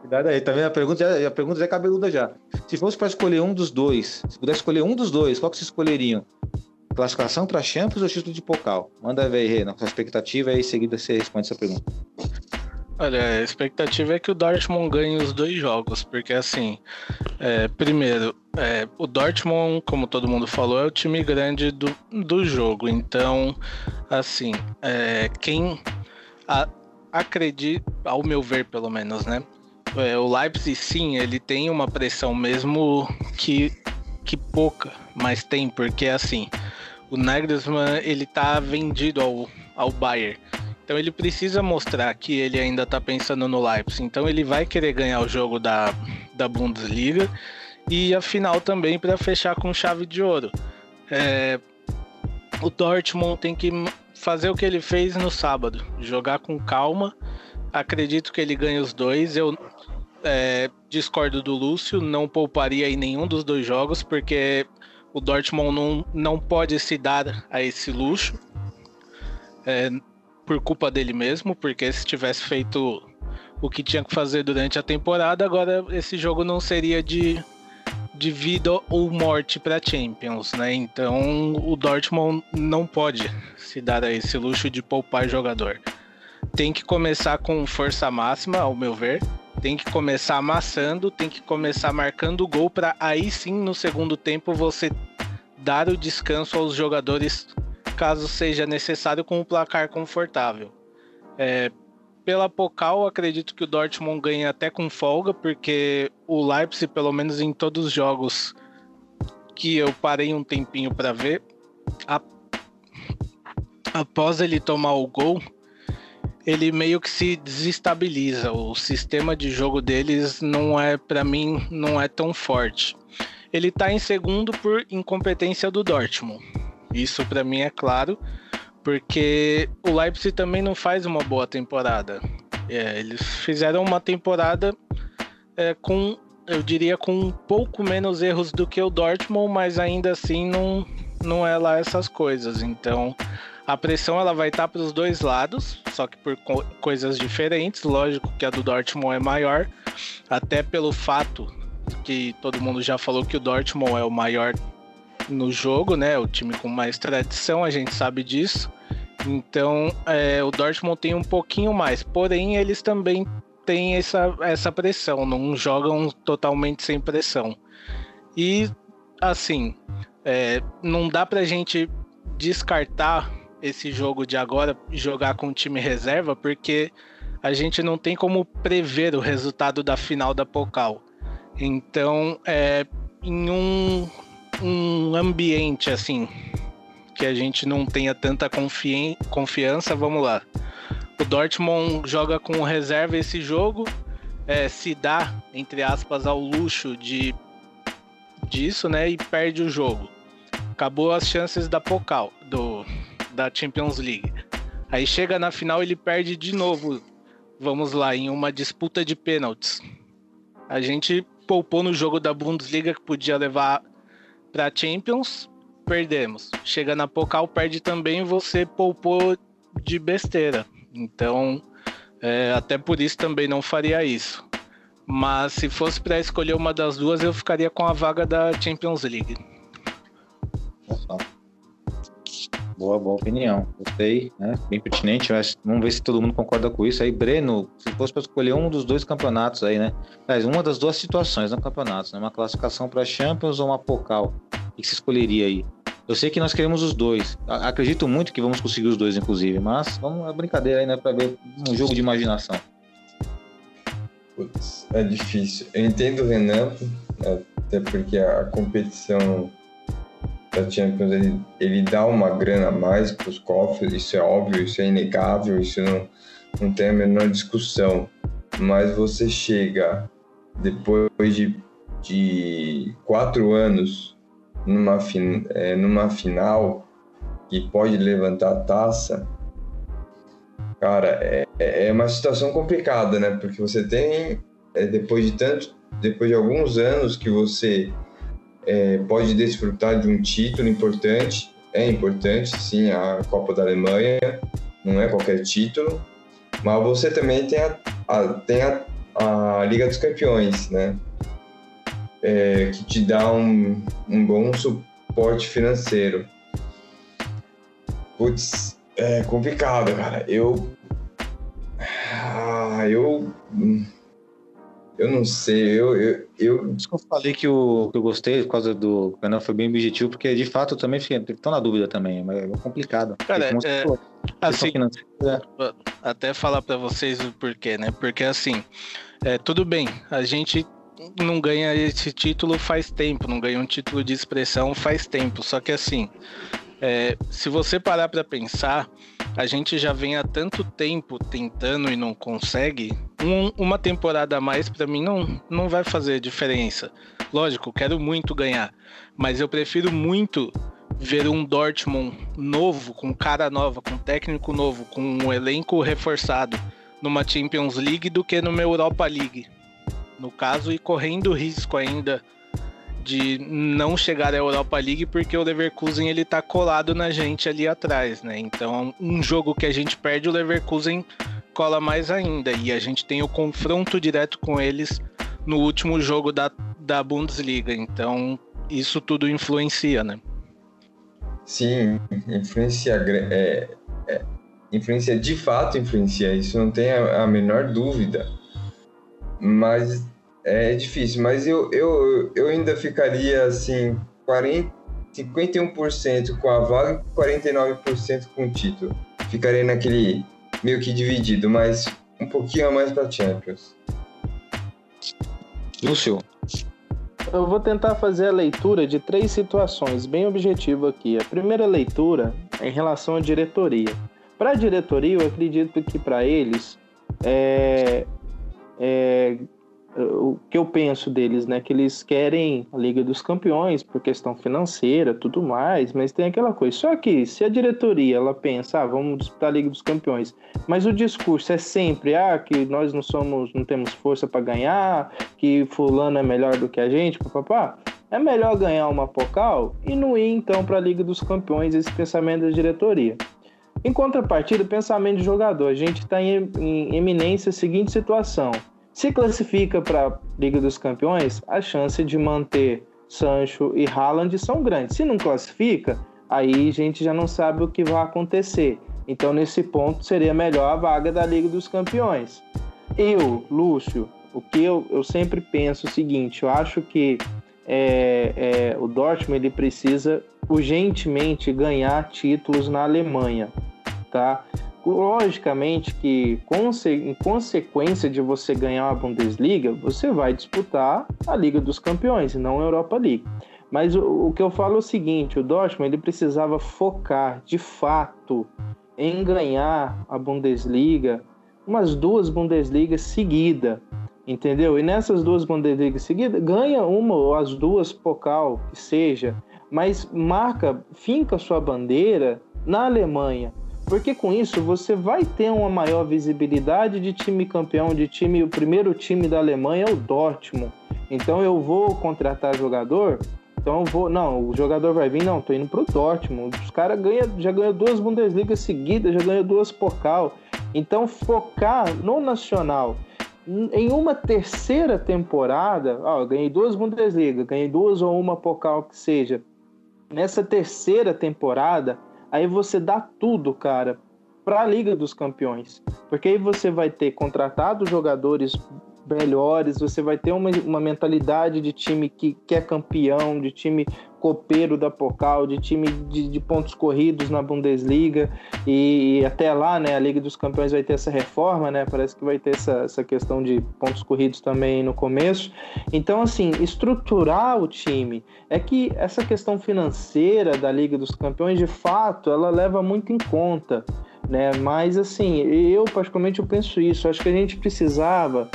Cuidado aí, tá a pergunta, já, a pergunta já é cabeluda já. Se fosse para escolher um dos dois, se pudesse escolher um dos dois, qual que vocês escolheriam? Classificação para Champions ou título de Pocal? Manda ver aí, na sua expectativa, e em seguida você responde essa pergunta. Olha, a expectativa é que o Dortmund ganhe os dois jogos, porque assim, é, primeiro, é, o Dortmund, como todo mundo falou, é o time grande do, do jogo. Então, assim, é, quem a, acredita, ao meu ver pelo menos, né? É, o Leipzig, sim, ele tem uma pressão mesmo que, que pouca, mas tem, porque assim, o Nagelsmann, ele tá vendido ao, ao Bayern. Então ele precisa mostrar que ele ainda está pensando no Leipzig. Então ele vai querer ganhar o jogo da, da Bundesliga e a final também para fechar com chave de ouro. É, o Dortmund tem que fazer o que ele fez no sábado, jogar com calma. Acredito que ele ganhe os dois. Eu é, discordo do Lúcio, não pouparia em nenhum dos dois jogos, porque o Dortmund não, não pode se dar a esse luxo. É, por culpa dele mesmo, porque se tivesse feito o que tinha que fazer durante a temporada, agora esse jogo não seria de, de vida ou morte para Champions, né? Então o Dortmund não pode se dar a esse luxo de poupar jogador. Tem que começar com força máxima, ao meu ver, Tem que começar amassando, tem que começar marcando o gol para aí sim no segundo tempo você dar o descanso aos jogadores caso seja necessário com o placar confortável. É, pela Pokal, acredito que o Dortmund ganha até com folga, porque o Leipzig, pelo menos em todos os jogos que eu parei um tempinho para ver, a... após ele tomar o gol, ele meio que se desestabiliza. O sistema de jogo deles não é, para mim, não é tão forte. Ele está em segundo por incompetência do Dortmund. Isso para mim é claro, porque o Leipzig também não faz uma boa temporada. É, eles fizeram uma temporada é, com, eu diria, com um pouco menos erros do que o Dortmund, mas ainda assim não, não é lá essas coisas. Então a pressão ela vai estar para os dois lados, só que por co coisas diferentes. Lógico que a do Dortmund é maior, até pelo fato que todo mundo já falou que o Dortmund é o maior no jogo, né? O time com mais tradição, a gente sabe disso. Então, é, o Dortmund tem um pouquinho mais, porém eles também têm essa, essa pressão, não jogam totalmente sem pressão. E assim, é, não dá pra gente descartar esse jogo de agora jogar com time reserva, porque a gente não tem como prever o resultado da final da Pokal. Então, é, em um, um ambiente assim, que a gente não tenha tanta confi confiança, vamos lá. O Dortmund joga com reserva esse jogo, é, se dá, entre aspas, ao luxo de disso, né? E perde o jogo. Acabou as chances da Pokal, do, da Champions League. Aí chega na final ele perde de novo. Vamos lá, em uma disputa de pênaltis. A gente poupou no jogo da Bundesliga que podia levar para Champions, perdemos. Chega na Pokal, perde também, você poupou de besteira. Então, é, até por isso também não faria isso. Mas se fosse para escolher uma das duas, eu ficaria com a vaga da Champions League. Boa, boa opinião. Gostei, né? Bem pertinente. Mas vamos ver se todo mundo concorda com isso. Aí, Breno, se fosse para escolher um dos dois campeonatos aí, né? Mas uma das duas situações, não campeonatos, né? Uma classificação para Champions ou uma Pokal. O que você escolheria aí? Eu sei que nós queremos os dois. Acredito muito que vamos conseguir os dois, inclusive. Mas vamos é brincadeira aí, né? Para ver um jogo de imaginação. Putz, é difícil. Eu entendo o Renan, né? até porque a competição da Champions ele, ele dá uma grana a mais para os cofres, isso é óbvio, isso é inegável, isso não, não tem a menor discussão. Mas você chega depois de, de quatro anos numa, é, numa final e pode levantar a taça, cara, é, é uma situação complicada, né? Porque você tem, é, depois de tanto, depois de alguns anos que você é, pode desfrutar de um título importante. É importante, sim, a Copa da Alemanha, não é qualquer título, mas você também tem a, a tem a, a, Liga dos Campeões, né? É, que te dá um, um bom suporte financeiro. Putz, é complicado, cara. Eu. Ah, eu eu não sei, eu. eu, eu... Isso que eu falei que, o, que eu gostei por causa do. canal foi bem objetivo, porque de fato eu também fiquei tão na dúvida também, mas é complicado. Cara, é, assim, é. até falar para vocês o porquê, né? Porque assim, é, tudo bem, a gente não ganha esse título faz tempo, não ganha um título de expressão faz tempo, só que assim, é, se você parar para pensar, a gente já vem há tanto tempo tentando e não consegue. Um, uma temporada a mais para mim não, não vai fazer diferença. Lógico, quero muito ganhar, mas eu prefiro muito ver um Dortmund novo, com cara nova, com técnico novo, com um elenco reforçado numa Champions League do que numa Europa League. No caso, e correndo risco ainda de não chegar à Europa League porque o Leverkusen ele tá colado na gente ali atrás, né? Então, um jogo que a gente perde, o Leverkusen cola mais ainda e a gente tem o confronto direto com eles no último jogo da, da Bundesliga. Então, isso tudo influencia, né? Sim, influencia, é, é, influencia de fato influencia, isso não tem a, a menor dúvida. mas é difícil. Mas eu, eu, eu ainda ficaria assim, 40, 51% com a vaga e 49% com o título. Ficaria naquele meio que dividido, mas um pouquinho a mais para Champions. Lúcio. Eu vou tentar fazer a leitura de três situações, bem objetivo aqui. A primeira leitura é em relação à diretoria. Para a diretoria, eu acredito que para eles é, é, o que eu penso deles, né? Que eles querem a Liga dos Campeões por questão financeira, tudo mais, mas tem aquela coisa. Só que se a diretoria ela pensa, ah, vamos disputar a Liga dos Campeões, mas o discurso é sempre, ah, que nós não somos, não temos força para ganhar, que fulano é melhor do que a gente, papapá. É melhor ganhar uma Pocal e não ir então para a Liga dos Campeões, esse pensamento da diretoria. Em contrapartida, pensamento de jogador, a gente está em, em eminência a seguinte situação se classifica para a Liga dos Campeões, a chance de manter Sancho e Haaland são grandes. Se não classifica, aí a gente já não sabe o que vai acontecer. Então, nesse ponto, seria melhor a vaga da Liga dos Campeões. Eu, Lúcio, o que eu, eu sempre penso é o seguinte: eu acho que é, é, o Dortmund ele precisa urgentemente ganhar títulos na Alemanha, tá? Logicamente que em consequência de você ganhar a Bundesliga, você vai disputar a Liga dos Campeões e não a Europa League. Mas o, o, que eu falo é o seguinte, o Dortmund ele precisava focar de fato em ganhar a Bundesliga, umas duas Bundesligas seguidas, entendeu? E nessas duas Bundesligas seguidas, ganha uma ou as duas Pokal, que seja, mas marca, finca sua bandeira na Alemanha porque com isso você vai ter uma maior visibilidade de time campeão, de time, o primeiro time da Alemanha é o Dortmund. Então eu vou contratar jogador, então eu vou, não, o jogador vai vir, não, tô indo pro Dortmund. Os caras já ganhou duas Bundesliga seguidas, já ganhou duas Pokal. Então focar no nacional em uma terceira temporada, ó, ganhei duas Bundesliga, ganhei duas ou uma Pokal que seja. Nessa terceira temporada, aí você dá tudo, cara, para a Liga dos Campeões. Porque aí você vai ter contratado jogadores melhores, você vai ter uma, uma mentalidade de time que, que é campeão, de time copeiro da Pocal, de time de, de pontos corridos na Bundesliga e, e, até lá, né, a Liga dos Campeões vai ter essa reforma, né, parece que vai ter essa, essa questão de pontos corridos também no começo. Então, assim, estruturar o time é que essa questão financeira da Liga dos Campeões, de fato, ela leva muito em conta, né, mas assim, eu particularmente eu penso isso, acho que a gente precisava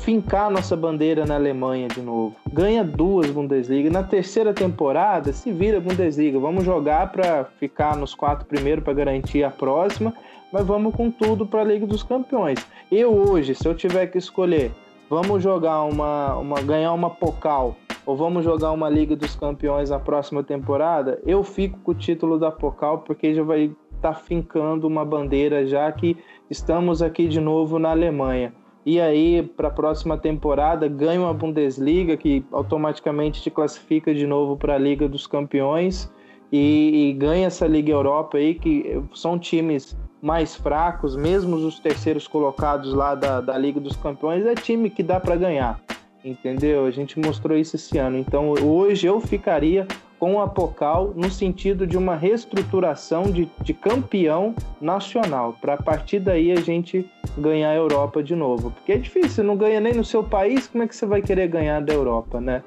fincar nossa bandeira na Alemanha de novo. Ganha duas Bundesliga. Na terceira temporada, se vira Bundesliga. Vamos jogar para ficar nos quatro primeiros para garantir a próxima, mas vamos com tudo para a Liga dos Campeões. Eu hoje, se eu tiver que escolher, vamos jogar uma, uma ganhar uma Pocal ou vamos jogar uma Liga dos Campeões na próxima temporada, eu fico com o título da Pocal porque já vai estar tá fincando uma bandeira já que estamos aqui de novo na Alemanha e aí para a próxima temporada ganha uma Bundesliga que automaticamente te classifica de novo para a Liga dos Campeões e, e, ganha essa Liga Europa aí que são times mais fracos, mesmo os terceiros colocados lá da, da Liga dos Campeões é time que dá para ganhar, entendeu? A gente mostrou isso esse ano. Então hoje eu ficaria com a Pocal no sentido de uma reestruturação de, de campeão nacional, para a partir daí a gente ganhar a Europa de novo. Porque é difícil, não ganha nem no seu país, como é que você vai querer ganhar da Europa, né?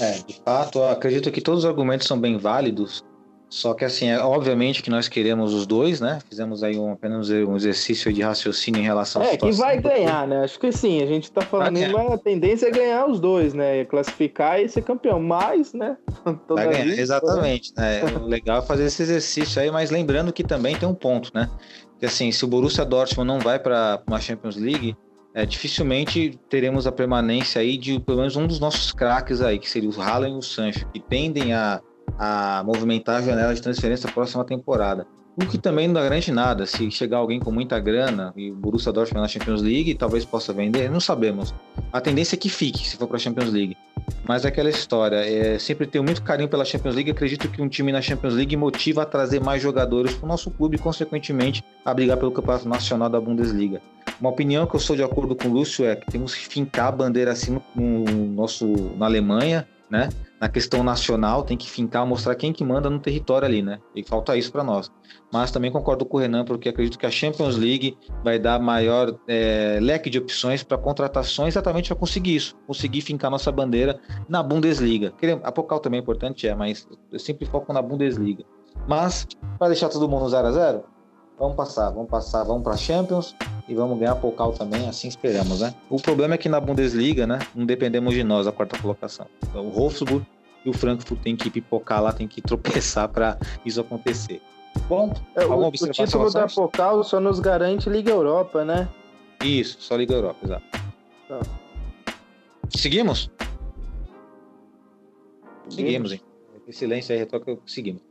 É, de fato, acredito que todos os argumentos são bem válidos. Só que assim, é obviamente que nós queremos os dois, né? Fizemos aí um, apenas um exercício de raciocínio em relação à É, que vai ganhar, né? Acho que sim, a gente tá falando que a tendência é ganhar os dois, né? Classificar e ser campeão. Mas, né? [laughs] Vai ganhar, exatamente. Né? o legal é fazer esse exercício aí, mas lembrando que também tem um ponto, né? Que assim, se o Borussia Dortmund não vai para uma Champions League, é, dificilmente teremos a permanência aí de pelo menos um dos nossos craques aí, que seria o Haaland e o Sancho, que tendem a a movimentar a janela de transferência próxima temporada. O que também não garante nada. Se chegar alguém com muita grana e o Borussia Dortmund na Champions League, talvez possa vender, não sabemos. A tendência é que fique, se for para a Champions League. Mas é aquela história, é, sempre tenho muito carinho pela Champions League, acredito que um time na Champions League motiva a trazer mais jogadores para o nosso clube e, consequentemente, a brigar pelo campeonato nacional da Bundesliga. Uma opinião que eu sou de acordo com o Lúcio é que temos que fincar a bandeira assim no nosso, na Alemanha, né? Na questão nacional, tem que fincar, mostrar quem que manda no território ali, né? E falta isso para nós. Mas também concordo com o Renan, porque acredito que a Champions League vai dar maior é, leque de opções para contratações exatamente para conseguir isso, conseguir fincar nossa bandeira na Bundesliga. A Pocal também é importante, é, mas eu sempre foco na Bundesliga. Mas, para deixar todo mundo 0 a 0 vamos passar, vamos passar, vamos para a Champions e vamos ganhar Pokal também, assim esperamos, né? O problema é que na Bundesliga, né, não dependemos de nós a quarta colocação. Então, o Wolfsburg e o Frankfurt tem que pipocar lá, tem que [laughs] tropeçar para isso acontecer. Bom, é, o, o título da Pokal só nos garante Liga Europa, né? Isso, só Liga Europa, exato. Tá. Seguimos? Seguimos, hein? silêncio aí, retoca, seguimos.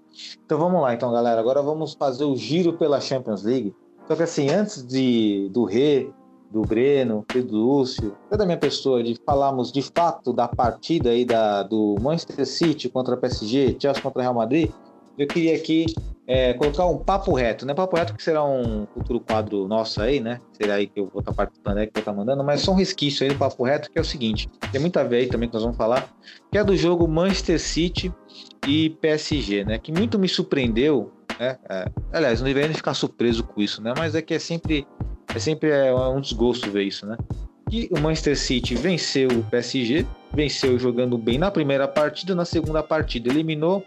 Então vamos lá, então, galera. Agora vamos fazer o giro pela Champions League. Só que assim, antes de do Rê, do Breno, do Lúcio, da minha pessoa, de falarmos de fato da partida aí da, do Manchester City contra PSG, Chelsea contra Real Madrid, eu queria aqui é, colocar um papo reto, né? Papo reto que será um futuro quadro nosso aí, né? Será aí que eu vou estar participando aí, que eu estar mandando, mas só um resquício aí do papo reto, que é o seguinte: tem muito a ver aí também que nós vamos falar, que é do jogo Manchester City e PSG, né? Que muito me surpreendeu, né? É, aliás, não deveria ficar surpreso com isso, né? Mas é que é sempre, é sempre é um desgosto ver isso, né? Que o Manchester City venceu o PSG, venceu jogando bem na primeira partida, na segunda partida eliminou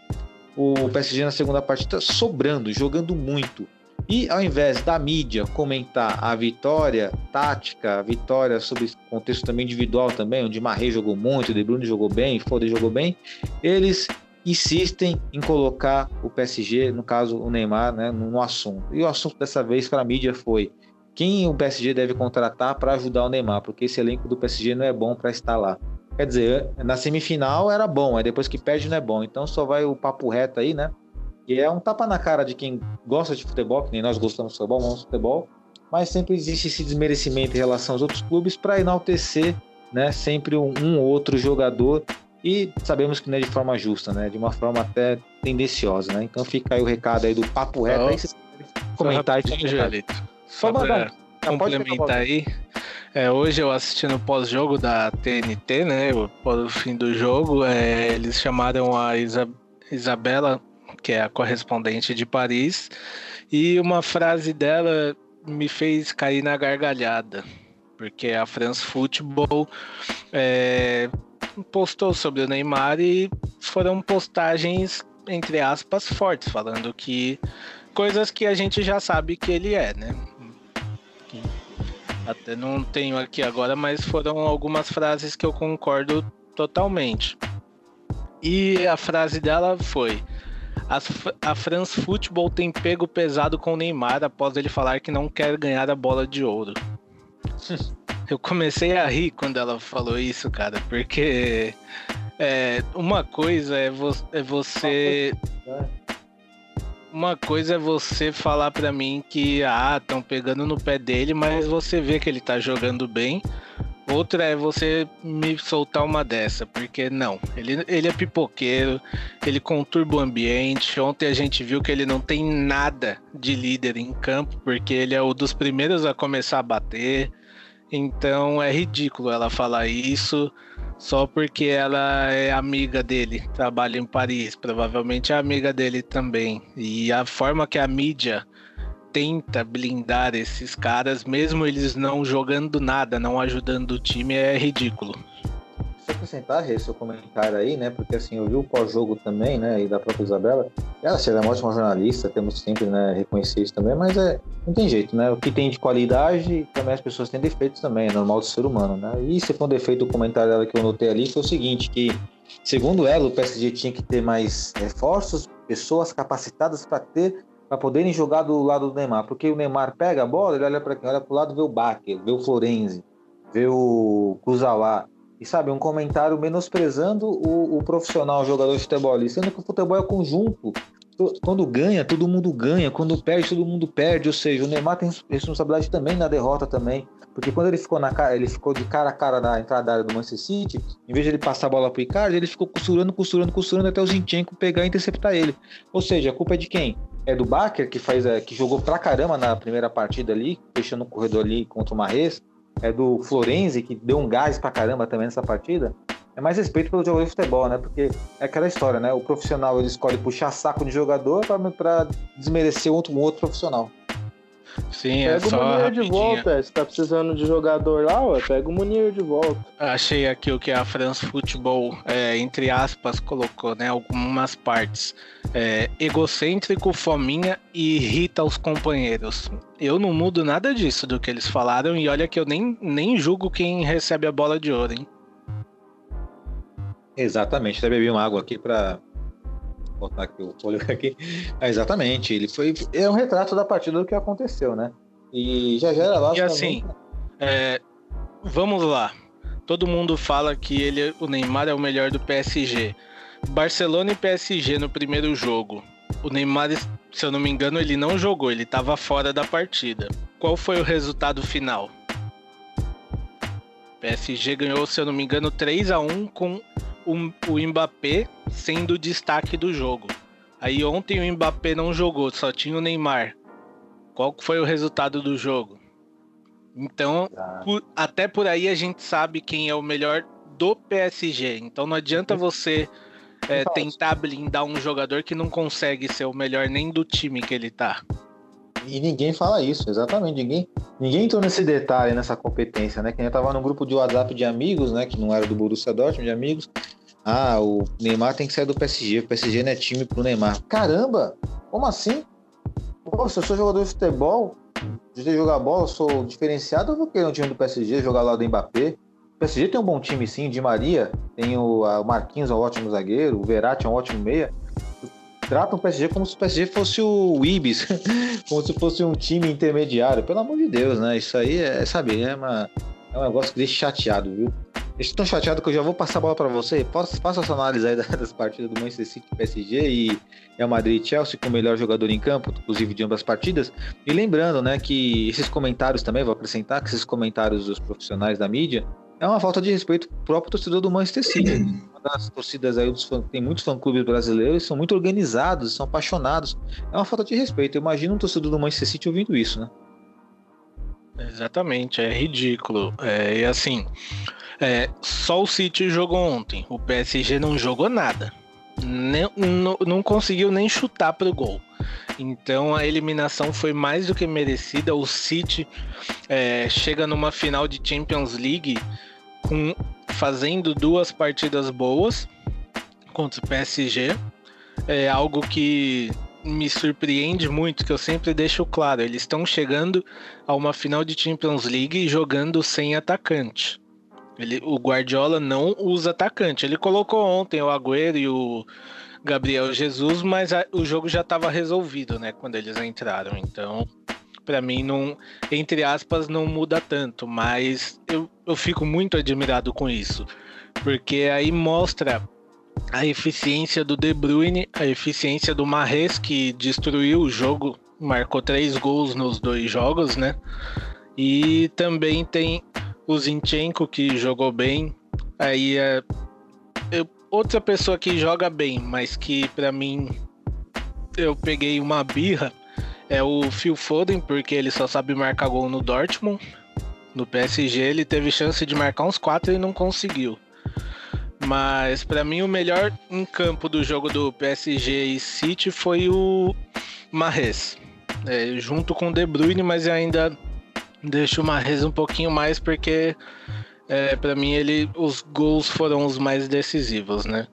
o PSG na segunda partida sobrando, jogando muito. E ao invés da mídia comentar a vitória tática, a vitória sobre contexto também individual também, onde Marré jogou muito, De Bruyne jogou bem, Foden jogou bem, eles insistem em colocar o PSG, no caso o Neymar, né, no assunto. E o assunto dessa vez para a mídia foi quem o PSG deve contratar para ajudar o Neymar, porque esse elenco do PSG não é bom para estar lá. Quer dizer, na semifinal era bom, aí depois que perde não é bom. Então só vai o papo reto aí, né? E é um tapa na cara de quem gosta de futebol, que nem nós gostamos de futebol, vamos futebol, mas sempre existe esse desmerecimento em relação aos outros clubes para enaltecer, né, sempre um, um outro jogador e sabemos que não é de forma justa, né? De uma forma até tendenciosa, né? Então fica aí o recado aí do papo reto. Oh, aí você comentar e Só mandar. Complementar aí. É, hoje eu assisti no pós-jogo da TNT, né? O fim do jogo, é, eles chamaram a Isa, Isabela, que é a correspondente de Paris, e uma frase dela me fez cair na gargalhada, porque a France Football é, postou sobre o Neymar e foram postagens, entre aspas, fortes, falando que coisas que a gente já sabe que ele é, né? Até não tenho aqui agora, mas foram algumas frases que eu concordo totalmente. E a frase dela foi: a France Football tem pego pesado com o Neymar após ele falar que não quer ganhar a bola de ouro. [laughs] Eu comecei a rir quando ela falou isso, cara, porque é, uma coisa é, vo é você. Uma coisa é você falar para mim que ah, estão pegando no pé dele, mas você vê que ele tá jogando bem. Outra é você me soltar uma dessa, porque não, ele, ele é pipoqueiro, ele conturba o ambiente. Ontem a gente viu que ele não tem nada de líder em campo, porque ele é um dos primeiros a começar a bater. Então é ridículo ela falar isso só porque ela é amiga dele, trabalha em Paris, provavelmente é amiga dele também. E a forma que a mídia tenta blindar esses caras, mesmo eles não jogando nada, não ajudando o time, é ridículo acrescentar esse seu comentário aí, né? Porque assim, eu vi o pós-jogo também, né? E da própria Isabela. Ela, ela é uma ótima jornalista, temos sempre, né? Reconhecer isso também, mas é, não tem jeito, né? O que tem de qualidade, também as pessoas têm defeitos também, é normal do ser humano, né? E se for um defeito do comentário dela que eu notei ali, foi o seguinte, que segundo ela, o PSG tinha que ter mais reforços, pessoas capacitadas para ter para poderem jogar do lado do Neymar, porque o Neymar pega a bola, ele olha para quem olha para o lado, vê o Baker, vê o Florenzi, vê o Kuzawa, e sabe, um comentário menosprezando o, o profissional, o jogador de futebol ali, sendo que o futebol é conjunto. Quando ganha, todo mundo ganha. Quando perde, todo mundo perde. Ou seja, o Neymar tem responsabilidade também na derrota também. Porque quando ele ficou na cara, ele ficou de cara a cara na entrada da área do Manchester City, em vez de ele passar a bola pro Icardi, ele ficou costurando, costurando, costurando até o Zinchenko pegar e interceptar ele. Ou seja, a culpa é de quem? é do Baker, que, faz, é, que jogou pra caramba na primeira partida ali, fechando o corredor ali contra o Marres. É do Florenzi, que deu um gás pra caramba também nessa partida. É mais respeito pelo jogador de futebol, né? Porque é aquela história, né? O profissional ele escolhe puxar saco de jogador para desmerecer outro, um outro profissional. Sim, Pega é o só Munir de volta. Se tá precisando de jogador lá, ué, pega o Munir de volta. Achei aqui o que a France Football, é, entre aspas, colocou, né? Algumas partes. É, egocêntrico, fominha e irrita os companheiros. Eu não mudo nada disso do que eles falaram e olha que eu nem, nem julgo quem recebe a bola de ouro, hein? Exatamente, até bebi uma água aqui para botar aqui o folho [laughs] aqui. É, exatamente, ele foi. É um retrato da partida do que aconteceu, né? E já gera lá. E assim, é, vamos lá. Todo mundo fala que ele, o Neymar é o melhor do PSG. Barcelona e PSG no primeiro jogo. O Neymar, se eu não me engano, ele não jogou, ele estava fora da partida. Qual foi o resultado final? PSG ganhou, se eu não me engano, 3 a 1 com o, o Mbappé sendo o destaque do jogo. Aí ontem o Mbappé não jogou, só tinha o Neymar. Qual foi o resultado do jogo? Então, por- até por aí a gente sabe quem é o melhor do PSG. Então não adianta você é, Fala. tentar blindar um jogador que não consegue ser o melhor nem do time que ele tá. E ninguém fala isso, exatamente. Ninguém, ninguém entrou nesse detalhe, nessa competência, né? Que eu tava num grupo de WhatsApp de amigos, né? Que não era do Borussia Dortmund, de amigos. Ah, o Neymar tem que sair do PSG. O PSG não é time pro Neymar. Caramba! Como assim? Pô, eu sou jogador de futebol, de jogar bola, sou diferenciado, eu vou querer um time do PSG, jogar lá do Mbappé. O PSG tem um bom time, sim. De Maria, tem o, Marquinhos, é um ótimo zagueiro. O Verratti é um ótimo meia. Tratam o PSG como se o PSG fosse o Ibis, [laughs] como se fosse um time intermediário. Pelo amor de Deus, né? Isso aí é, sabe, é, uma, é um negócio que deixa chateado, viu? Deixa tão chateado que eu já vou passar a bola pra você. Faça, faça essa análise aí [laughs] das partidas do Manchester City PSG e Real Madrid e Chelsea com o melhor jogador em campo, inclusive de ambas partidas. E lembrando, né, que esses comentários também, vou acrescentar que esses comentários dos profissionais da mídia é uma falta de respeito pro próprio torcedor do Manchester City. [clears throat] Uma das torcidas aí, dos fã- tem muitos fã-clubes brasileiros, são muito organizados, são apaixonados. É uma falta de respeito. Imagina um torcedor do Manchester City ouvindo isso, né? Exatamente, é ridículo. É, e assim, é, só o City jogou ontem. O PSG não jogou nada. Não, não conseguiu nem chutar pro gol. Então a eliminação foi mais do que merecida. O City é, chega numa final de Champions League com, fazendo duas partidas boas contra o PSG. É algo que me surpreende muito, que eu sempre deixo claro. Eles estão chegando a uma final de Champions League jogando sem atacante. Ele, o Guardiola não usa atacante. Ele colocou ontem o Agüero e o Gabriel Jesus, mas a- o jogo já estava resolvido, né, quando eles entraram. Então, para mim não, entre aspas, não muda tanto, mas eu, eu fico muito admirado com isso, porque aí mostra a eficiência do De Bruyne, a eficiência do Mahrez que destruiu o jogo, marcou três gols nos dois jogos, né? E também tem o Zinchenko que jogou bem. Aí é eu- outra pessoa que joga bem, mas que pra mim eu peguei uma birra é o Phil Foden, porque ele só sabe marcar gol no Dortmund. No PSG ele teve chance de marcar uns quatro e não conseguiu. Mas pra mim o melhor em campo do jogo do PSG e City foi o Mahrez, É, junto com o De Bruyne, mas ainda deixo o Mahrez um pouquinho mais porque é, para mim ele os gols foram os mais decisivos, né?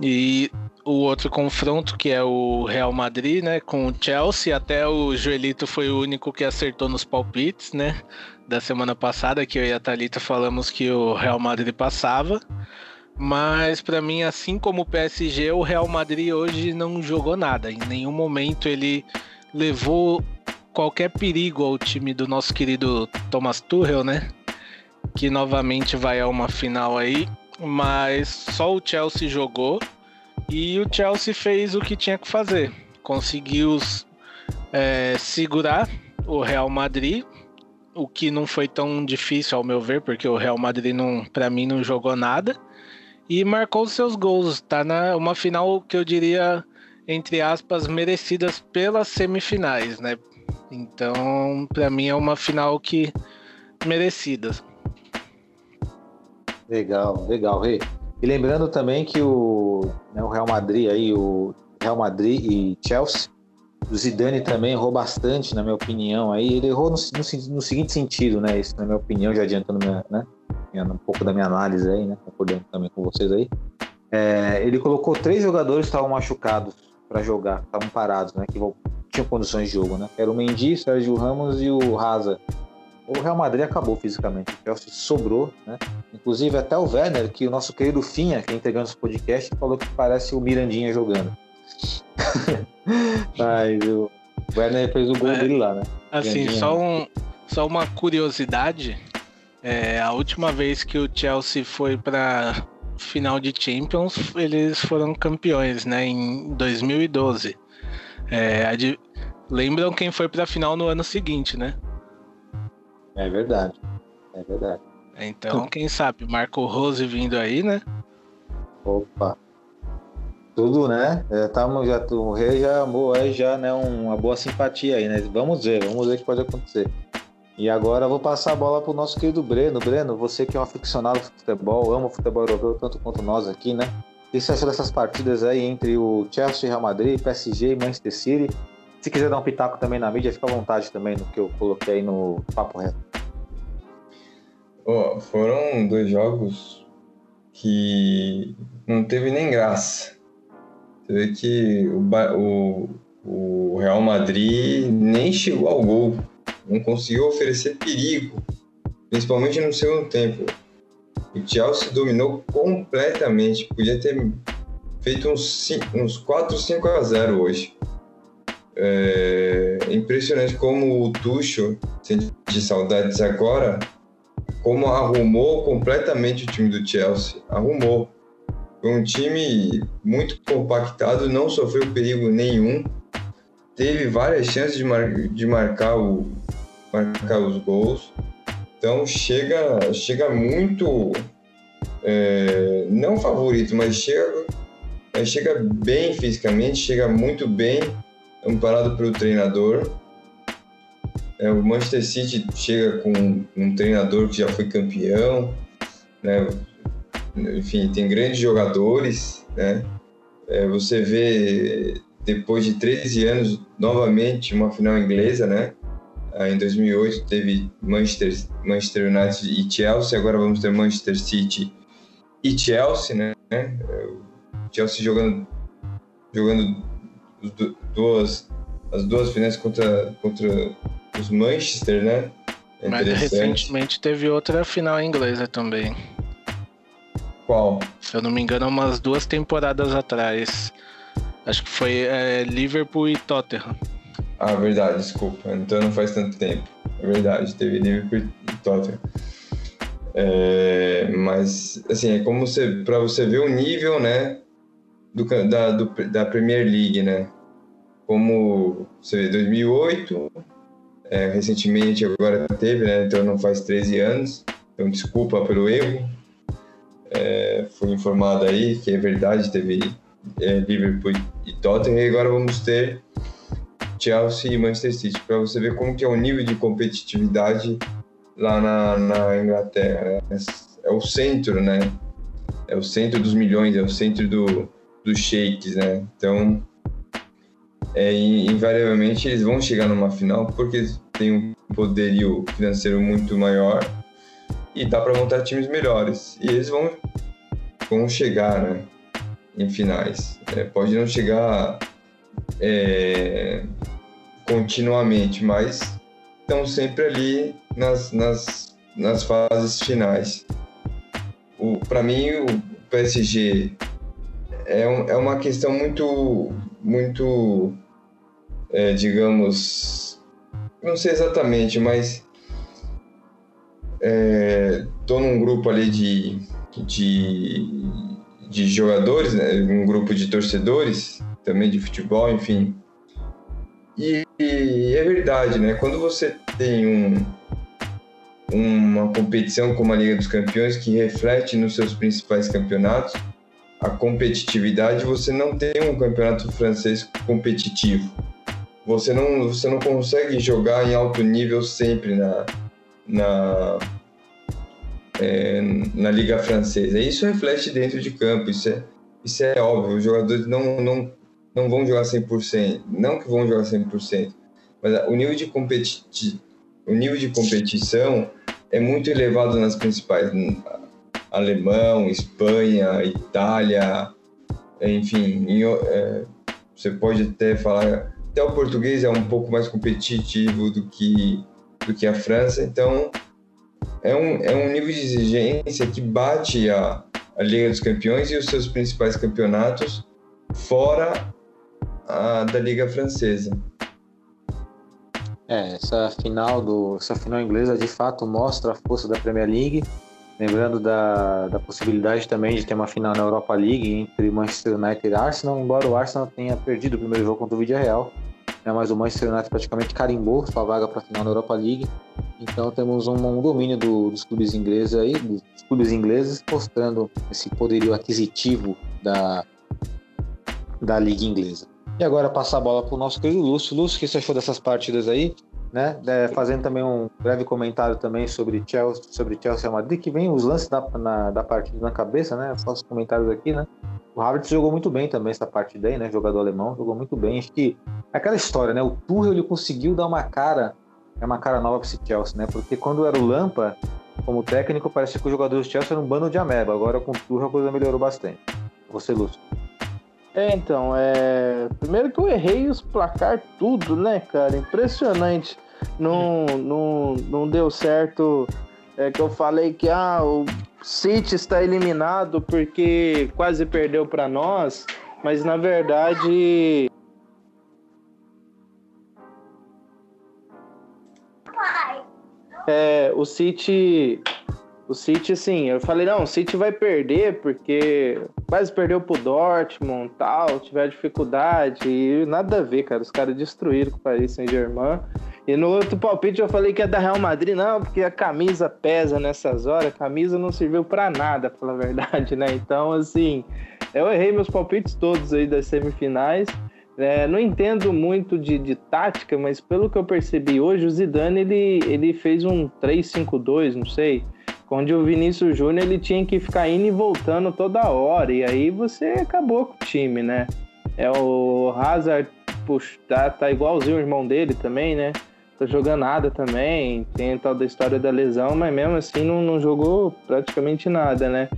E o outro confronto que é o Real Madrid, né, com o Chelsea, até o Joelito foi o único que acertou nos palpites, né? Da semana passada que eu e a Thalita falamos que o Real Madrid passava. Mas para mim, assim como o PSG, o Real Madrid hoje não jogou nada. Em nenhum momento ele levou qualquer perigo ao time do nosso querido Thomas Tuchel, né? Que novamente vai a uma final aí, mas só o Chelsea jogou e o Chelsea fez o que tinha que fazer. Conseguiu é, segurar o Real Madrid, o que não foi tão difícil ao meu ver, porque o Real Madrid não, para mim não jogou nada e marcou seus gols. Tá na uma final que eu diria entre aspas, merecidas pelas semifinais, né? Então, para mim é uma final que merecida. Legal, legal, Rei. E lembrando também que o, né, o Real Madrid aí, o Real Madrid e Chelsea, o Zidane também errou bastante, na minha opinião. Aí ele errou no, no, no seguinte sentido, né? Isso, na minha opinião, já adiantando minha, né? um pouco da minha análise aí, né? Concordando também com vocês aí. É, ele colocou três jogadores que estavam machucados para jogar, estavam parados, né? Que tinham condições de jogo, né? Era o Mendy, Sérgio Ramos e o Raza. O Real Madrid acabou fisicamente, o Chelsea sobrou, né? Inclusive até o Werner, que o nosso querido Finha, que é integrando esse podcast, falou que parece o Mirandinha jogando. [laughs] Mas o Werner fez o gol é, dele lá, né? Assim, só, um, só uma curiosidade. É, a última vez que o Chelsea foi para final de Champions, eles foram campeões, né? Em 2012. É, de... Lembram quem foi para a final no ano seguinte, né? É verdade. É verdade. Então, quem sabe, Marco Rose vindo aí, né? Opa. Tudo, né? Já tamo, já, o rei já amou aí já, né? Uma boa simpatia aí, né? Vamos ver, vamos ver o que pode acontecer. E agora eu vou passar a bola pro nosso querido Breno. Breno, você que é um aficionado de futebol, ama o futebol europeu tanto quanto nós aqui, né? Achou dessas partidas aí entre o Chelsea, Real Madrid, PSG e Manchester City? Se quiser dar um pitaco também na mídia, fica à vontade também no que eu coloquei aí no papo reto. Oh, foram dois jogos que não teve nem graça. Você vê que o, o, o Real Madrid nem chegou ao gol não conseguiu oferecer perigo, principalmente no segundo tempo. O Chelsea dominou completamente, podia ter feito uns, 5, uns 4, 5 a 0 hoje. É impressionante como o Tuchel, de saudades agora, como arrumou completamente o time do Chelsea. Arrumou. Foi um time muito compactado, não sofreu perigo nenhum. Teve várias chances de, mar de marcar o, marcar os gols. Então chega, chega muito, é, não favorito, mas chega, é, chega bem fisicamente, chega muito bem, amparado pelo treinador. É, o Manchester City chega com um treinador que já foi campeão, né? enfim, tem grandes jogadores, né? É, você vê depois de 13 anos novamente uma final inglesa, né? Ah, em 2008 teve Manchester, Manchester United e Chelsea, agora vamos ter Manchester City e Chelsea, né? O Chelsea jogando, jogando duas, as duas finais contra, contra os Manchester, né? É Mas recentemente teve outra final inglesa também. Qual? Se eu não me engano, umas duas temporadas atrás. Acho que foi é, Liverpool e Tottenham. Ah, verdade, desculpa. Então não faz tanto tempo. É verdade, teve Liverpool e Tottenham. É, mas, assim, é como você, você ver o nível, né, do, da, do, da Premier League, né? Como você vê, 2008, é, recentemente agora teve, né? Então não faz 13 anos. Então desculpa pelo erro. É, fui informado aí que é verdade, teve é, Liverpool e Tottenham e agora vamos ter Chelsea e Manchester City, para você ver como que é o nível de competitividade lá na, na Inglaterra. Né? É o centro, né? É o centro dos milhões, é o centro do, dos shakes, né? Então, é, invariavelmente eles vão chegar numa final porque tem um poderio financeiro muito maior e dá para montar times melhores. E eles vão, vão chegar, né? Em finais. É, pode não chegar é, continuamente, mas estão sempre ali nas, nas, nas fases finais. Para mim, o PSG é, um, é uma questão muito, muito é, digamos, não sei exatamente, mas estou é, num grupo ali de, de, de jogadores, né, um grupo de torcedores também de futebol, enfim. E, e é verdade, né? Quando você tem um, uma competição como a Liga dos Campeões que reflete nos seus principais campeonatos, a competitividade, você não tem um campeonato francês competitivo. Você não, você não consegue jogar em alto nível sempre na, na, é, na Liga Francesa. Isso reflete dentro de campo, isso é, isso é óbvio. Os jogadores não, não, não vão jogar 100%, não que vão jogar 100%, mas o nível de, competi o nível de competição é muito elevado nas principais. Alemão, Espanha, Itália, enfim, em, é, você pode até falar, até o português é um pouco mais competitivo do que, do que a França, então é um, é um nível de exigência que bate a, a Liga dos Campeões e os seus principais campeonatos fora a, da Liga Francesa. É, essa final do essa final inglesa de fato mostra a força da Premier League, lembrando da, da possibilidade também de ter uma final na Europa League entre Manchester United e Arsenal, embora o Arsenal tenha perdido o primeiro jogo contra o Villarreal, né, mas o Manchester United praticamente carimbou sua vaga para a final na Europa League. Então temos um, um domínio do, dos clubes ingleses aí, dos clubes ingleses, mostrando esse poderio aquisitivo da, da liga inglesa. E agora passar a bola para o nosso querido Lúcio. Lúcio, o que você achou dessas partidas aí? Né? É, fazendo também um breve comentário também sobre Chelsea, sobre Chelsea Madrid, que vem os lances da, na, da partida na cabeça, né? Faço comentários aqui, né? O Havertz jogou muito bem também essa partida aí, né? Jogador alemão, jogou muito bem. Acho que é aquela história, né? O Tuchel ele conseguiu dar uma cara, é uma cara nova para esse Chelsea, né? Porque quando era o Lampa como técnico, parecia que os jogadores do Chelsea eram um bando de ameba. Agora com o Tuchel a coisa melhorou bastante. Você, Lúcio. É, então, é. Primeiro que eu errei os placar tudo, né, cara? Impressionante. Não, não, não deu certo. É que eu falei que ah, o City está eliminado porque quase perdeu para nós, mas na verdade. É, o City o City, assim, eu falei, não, o City vai perder porque quase perdeu pro Dortmund tal, tiver dificuldade. E nada a ver, cara. Os caras destruíram o Paris Saint-Germain. E no outro palpite eu falei que é da Real Madrid, não, porque a camisa pesa nessas horas. A camisa não serviu para nada, pela verdade, né? Então, assim, eu errei meus palpites todos aí das semifinais. É, não entendo muito de, de, tática, mas pelo que eu percebi hoje, o Zidane ele, ele fez um 3-5-2, não sei onde o Vinícius Júnior ele tinha que ficar indo e voltando toda hora, e aí você acabou com o time, né? É o Hazard, puxa, tá, tá igualzinho o irmão dele também, né? Tá jogando nada também, tem tal da história da lesão, mas mesmo assim não, não jogou praticamente nada, né?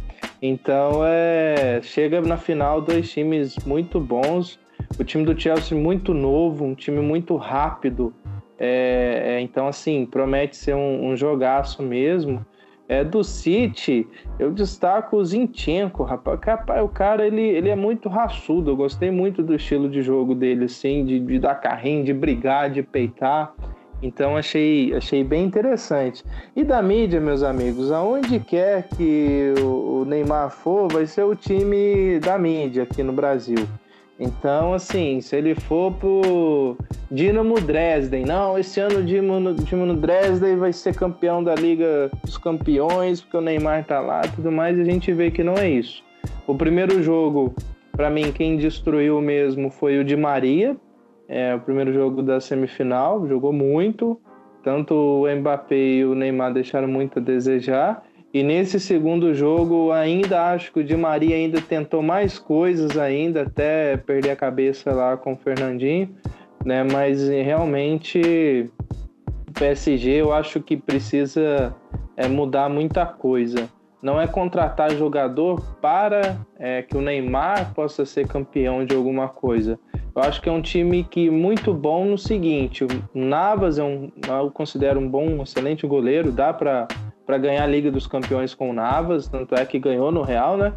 Então é, chega na final dois times muito bons, o time do Chelsea muito novo, um time muito rápido, é, é, então assim promete ser um, um jogaço mesmo. É, do City, eu destaco o Zinchenko, rapaz. O cara, ele, ele é muito raçudo. Eu gostei muito do estilo de jogo dele, assim, de, de dar carrinho, de brigar, de peitar. Então achei, achei bem interessante. E da mídia, meus amigos, aonde quer que o Neymar for, vai ser o time da mídia aqui no Brasil. Então, assim, se ele for pro Dinamo Dresden, não, esse ano o Dinamo, Dresden vai ser campeão da Liga dos Campeões, porque o Neymar tá lá tudo mais, a gente vê que não é isso. O primeiro jogo, para mim, quem destruiu mesmo foi o Di Maria, é o primeiro jogo da semifinal, jogou muito, tanto o Mbappé e o Neymar deixaram muito a desejar. E nesse segundo jogo, ainda acho que o Di Maria ainda tentou mais coisas ainda, até perder a cabeça lá com o Fernandinho, né? Mas realmente o PSG eu acho que precisa é, mudar muita coisa. Não é contratar jogador para é, que o Neymar possa ser campeão de alguma coisa. Eu acho que é um time que muito bom no seguinte: o Navas é um, eu considero um bom, um excelente goleiro, dá para para ganhar a Liga dos Campeões com o Navas, tanto é que ganhou no Real, né?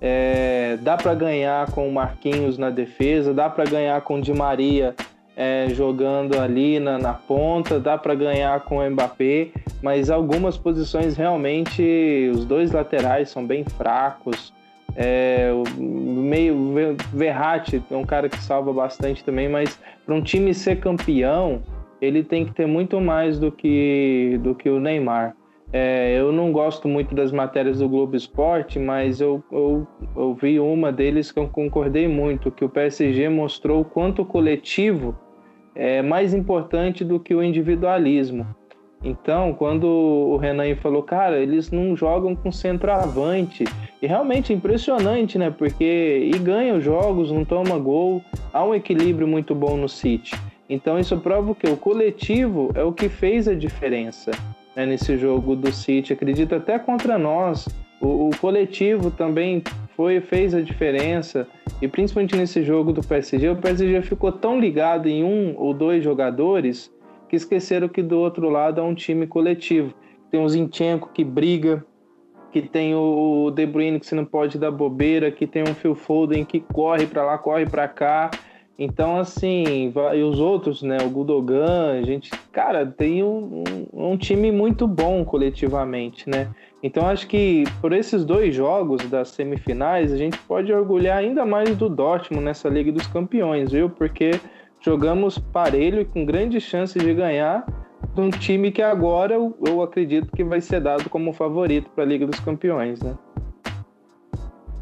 É, dá para ganhar com o Marquinhos na defesa, dá para ganhar com o Di Maria é, jogando ali na, na ponta, dá para ganhar com o Mbappé, mas algumas posições realmente os dois laterais são bem fracos. É, meio Verratti é um cara que salva bastante também, mas para um time ser campeão, ele tem que ter muito mais do que do que o Neymar. É, eu não gosto muito das matérias do Globo Esporte, mas eu, eu, eu vi uma deles que eu concordei muito, que o PSG mostrou o quanto o coletivo é mais importante do que o individualismo. Então, quando o Renan falou, cara, eles não jogam com centroavante. E realmente é impressionante, né? Porque e ganha os jogos, não toma gol, há um equilíbrio muito bom no City. Então isso prova que o coletivo é o que fez a diferença né, nesse jogo do City. Acredito até contra nós, o, o, coletivo também foi fez a diferença e principalmente nesse jogo do PSG, o PSG ficou tão ligado em um ou dois jogadores que esqueceram que do outro lado há um time coletivo. Tem o Zinchenko que briga, que tem o De Bruyne que você não pode dar bobeira, que tem um Phil Foden que corre para lá, corre para cá. Então, assim, e os outros, né? O Gudogan, a gente, cara, tem um, um, um, time muito bom coletivamente, né? Então, acho que por esses dois jogos das semifinais, a gente pode orgulhar ainda mais do Dortmund nessa Liga dos Campeões, viu? Porque jogamos parelho e com grande chance de ganhar de um time que agora eu, acredito que vai ser dado como favorito para a Liga dos Campeões, né?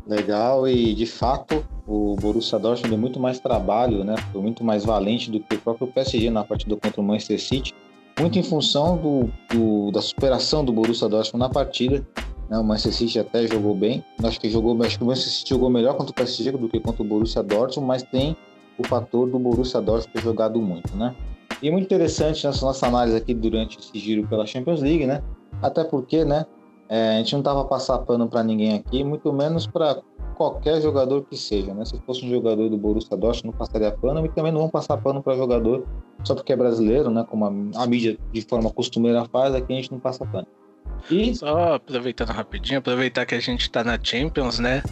Legal, e de fato o Borussia Dortmund deu muito mais trabalho, né? Foi muito mais valente do que o próprio PSG na partida contra o Manchester City, muito em função do, do da superação do Borussia Dortmund na partida. Né? O Manchester City até jogou bem, acho que jogou, acho que o Manchester City jogou melhor contra o PSG do que contra o Borussia Dortmund, mas tem o fator do Borussia Dortmund ter jogado muito, né? E muito interessante nessa nossa análise aqui durante esse giro pela Champions League, né? Até porque, né? É, a gente não tava passando pano para ninguém aqui, muito menos para qualquer jogador que seja, né? Se fosse um jogador do Borussia Dortmund, não passaria pano, e também não vão passar pano para jogador só porque é brasileiro, né? Como a, a mídia de forma costumeira faz, aqui a gente não passa pano. E... Só aproveitando rapidinho, aproveitar que a gente está na Champions, né?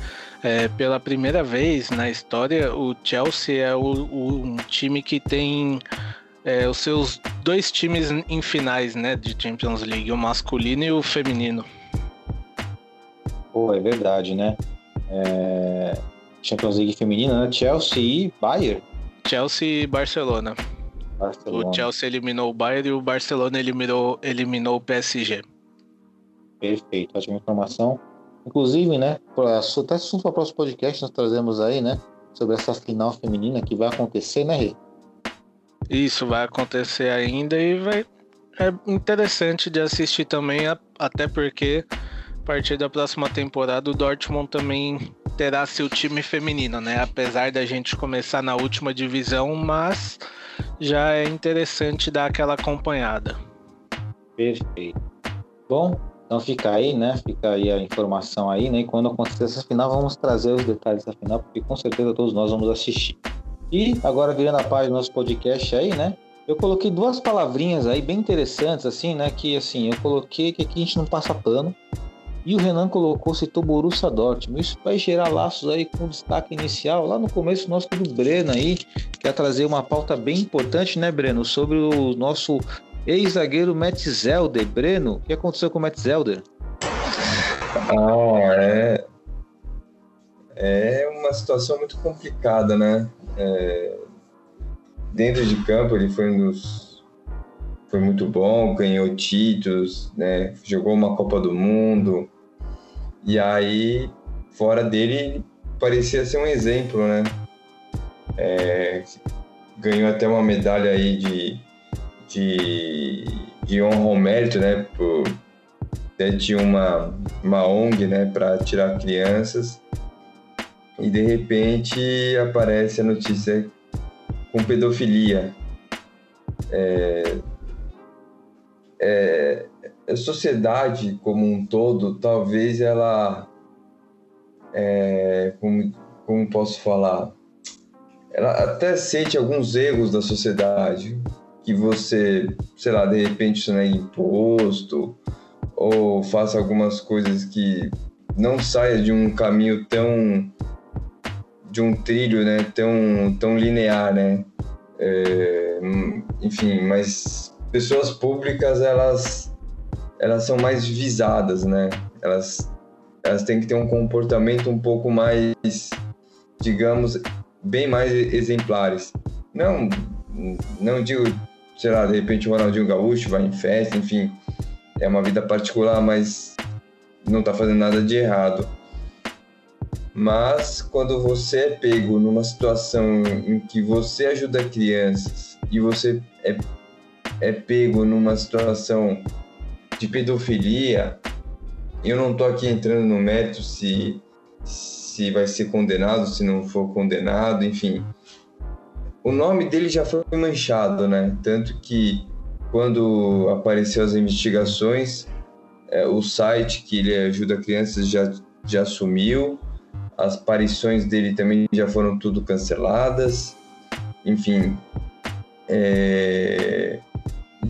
É, pela primeira vez na história, o Chelsea é o, o um time que tem é, os seus dois times em finais, né, de Champions League, o masculino e o feminino. Pô, é verdade, né? É... Champions League feminina, né? Chelsea e Bayern. Chelsea e Barcelona. Barcelona. O Chelsea eliminou o Bayern e o Barcelona eliminou, eliminou o PSG. Perfeito, ótima informação. Inclusive, né, até assunto para o próximo podcast nós trazemos aí, né, sobre essa final feminina que vai acontecer, né, Rê? Isso vai acontecer ainda e vai é interessante de assistir também, até porque a partir da próxima temporada o Dortmund também terá seu time feminino, né? Apesar da gente começar na última divisão, mas já é interessante dar aquela acompanhada. Perfeito. Bom, então fica aí, né? Fica aí a informação aí, né? E quando acontecer essa final, vamos trazer os detalhes da final, porque com certeza todos nós vamos assistir. E agora virando a página do nosso podcast aí, né? Eu coloquei duas palavrinhas aí bem interessantes, assim, né? Que assim, eu coloquei que aqui a gente não passa pano. E o Renan colocou, citou Borussia Dortmund. Isso vai gerar laços aí com destaque inicial. Lá no começo, nosso do Breno aí quer trazer uma pauta bem importante, né, Breno? Sobre o nosso Ex-zagueiro Matt Zelder. Breno, o que aconteceu com o Matt Zelder? Ah, é. É uma situação muito complicada, né? É... Dentro de campo, ele foi um dos. Foi muito bom, ganhou títulos, né? Jogou uma Copa do Mundo. E aí, fora dele, parecia ser um exemplo, né? É... Ganhou até uma medalha aí de de, de honra ao mérito, né? Por, tinha uma, uma ONG, né? Para tirar crianças. E de repente aparece a notícia com pedofilia. É, é, a sociedade como um todo, talvez ela, é, como, como posso falar, ela até sente alguns erros da sociedade, que você, sei lá, de repente sonegue imposto ou faça algumas coisas que não saia de um caminho tão de um trilho, né, tão tão linear, né? É, enfim, mas pessoas públicas elas elas são mais visadas, né? Elas elas têm que ter um comportamento um pouco mais, digamos, bem mais exemplares. Não não digo sei lá, de repente o Ronaldinho Gaúcho vai em festa, enfim. é uma vida particular, mas não está fazendo nada de errado. Mas quando você é pego numa situação em que você ajuda crianças e você é, é pego numa situação de pedofilia, eu não tô aqui entrando no mérito se, se vai ser condenado, se não for condenado, enfim. O nome dele já foi manchado, né? Tanto que quando apareceu as investigações, é, o site que ele ajuda crianças já, já sumiu, as aparições dele também já foram tudo canceladas, enfim, é,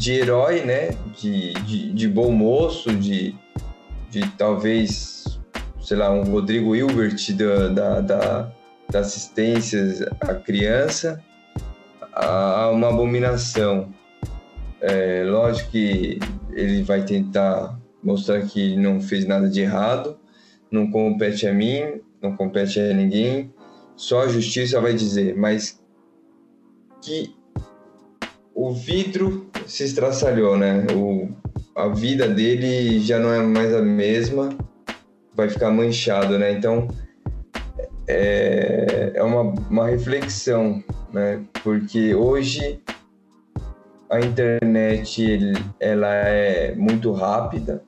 de herói, né, de, de, de, bom moço, de, de talvez, sei lá, um Rodrigo Hilbert da, da, da, da assistência à criança, a uma abominação. É, lógico que ele vai tentar mostrar que não fez nada de errado, não compete a mim, não compete a ninguém, só a justiça vai dizer, mas que o vidro se estraçalhou, né? O, a vida dele já não é mais a mesma, vai ficar manchado, né? Então é, é uma, uma reflexão, né? Porque hoje a internet ela é muito rápida,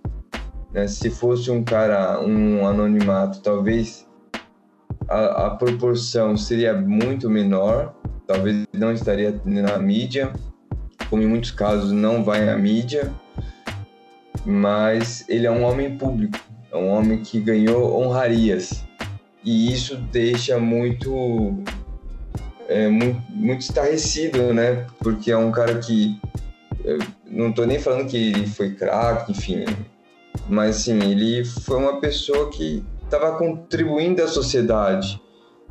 né? Se fosse um cara, um anonimato, talvez a, a proporção seria muito menor, talvez não estaria na mídia, como em muitos casos não vai à mídia, mas ele é um homem público, é um homem que ganhou honrarias e isso deixa muito é, muito, muito estarrecido, né? Porque é um cara que não tô nem falando que ele foi craque, enfim, mas assim, ele foi uma pessoa que estava contribuindo à sociedade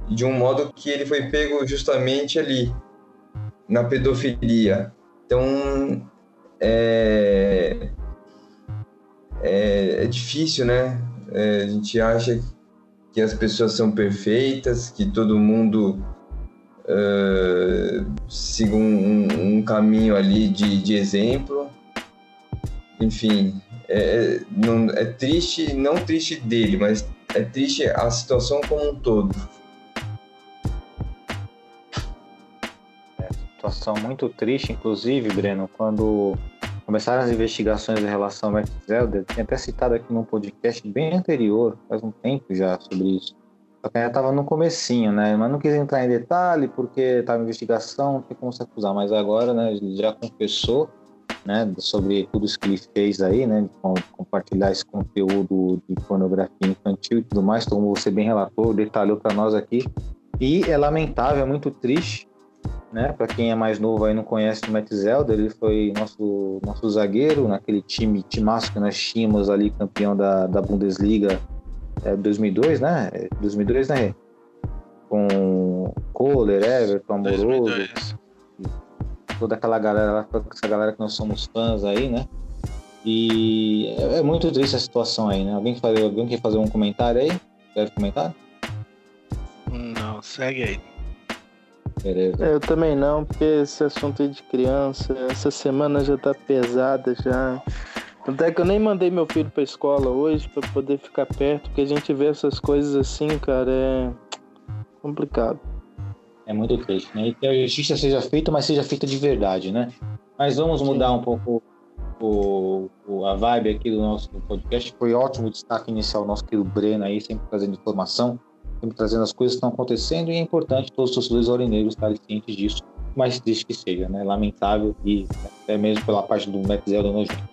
de um modo que ele foi pego justamente ali na pedofilia. Então é, é, é difícil, né? É, a gente acha que as pessoas são perfeitas, que todo mundo uh, siga um, um, caminho ali de, de exemplo. Enfim, é, não, é triste, não triste dele, mas é triste a situação como um todo. Situação muito triste, inclusive, Breno, quando começaram as investigações em relação ao Matt Zelda, tinha até citado aqui num podcast bem anterior, faz um tempo já, sobre isso. Só que ainda estava no comecinho, né? Mas não quis entrar em detalhe porque estava em investigação, não tem como se acusar. Mas agora, né, ele já confessou né, sobre tudo isso que ele fez aí, né, de compartilhar esse conteúdo de pornografia infantil e tudo mais, como você bem relatou, detalhou para nós aqui. E é lamentável, é muito triste, né, para quem é mais novo aí não conhece o Matt Zelda, ele foi nosso nosso zagueiro naquele time timaço que nós tínhamos ali, campeão da, da Bundesliga é, 2002, né? 2002, né? Com Kohler, Everton, Amoroso. 2002 toda aquela galera, essa galera que nós somos fãs aí, né? E é, é muito triste a situação aí, né? Alguém, fazer, alguém quer fazer um comentário aí? Quer comentar? Não, segue aí. Beleza. Eu também não, porque esse assunto aí de criança, essa semana já tá pesada já. Até que eu nem mandei meu filho pra escola hoje para poder ficar perto, porque a gente vê essas coisas assim, cara, é complicado. É muito triste, né? E que a justiça seja feita, mas seja feita de verdade, né? Mas vamos mudar um pouco o, o, a vibe aqui do nosso podcast. Foi ótimo o destaque inicial nosso querido Breno aí, sempre trazendo informação, sempre trazendo as coisas que estão acontecendo e é importante todos os torcedores aurinegros estarem cientes disso, mas triste que seja, né? Lamentável e até mesmo pela parte do Matt Zelda nojento.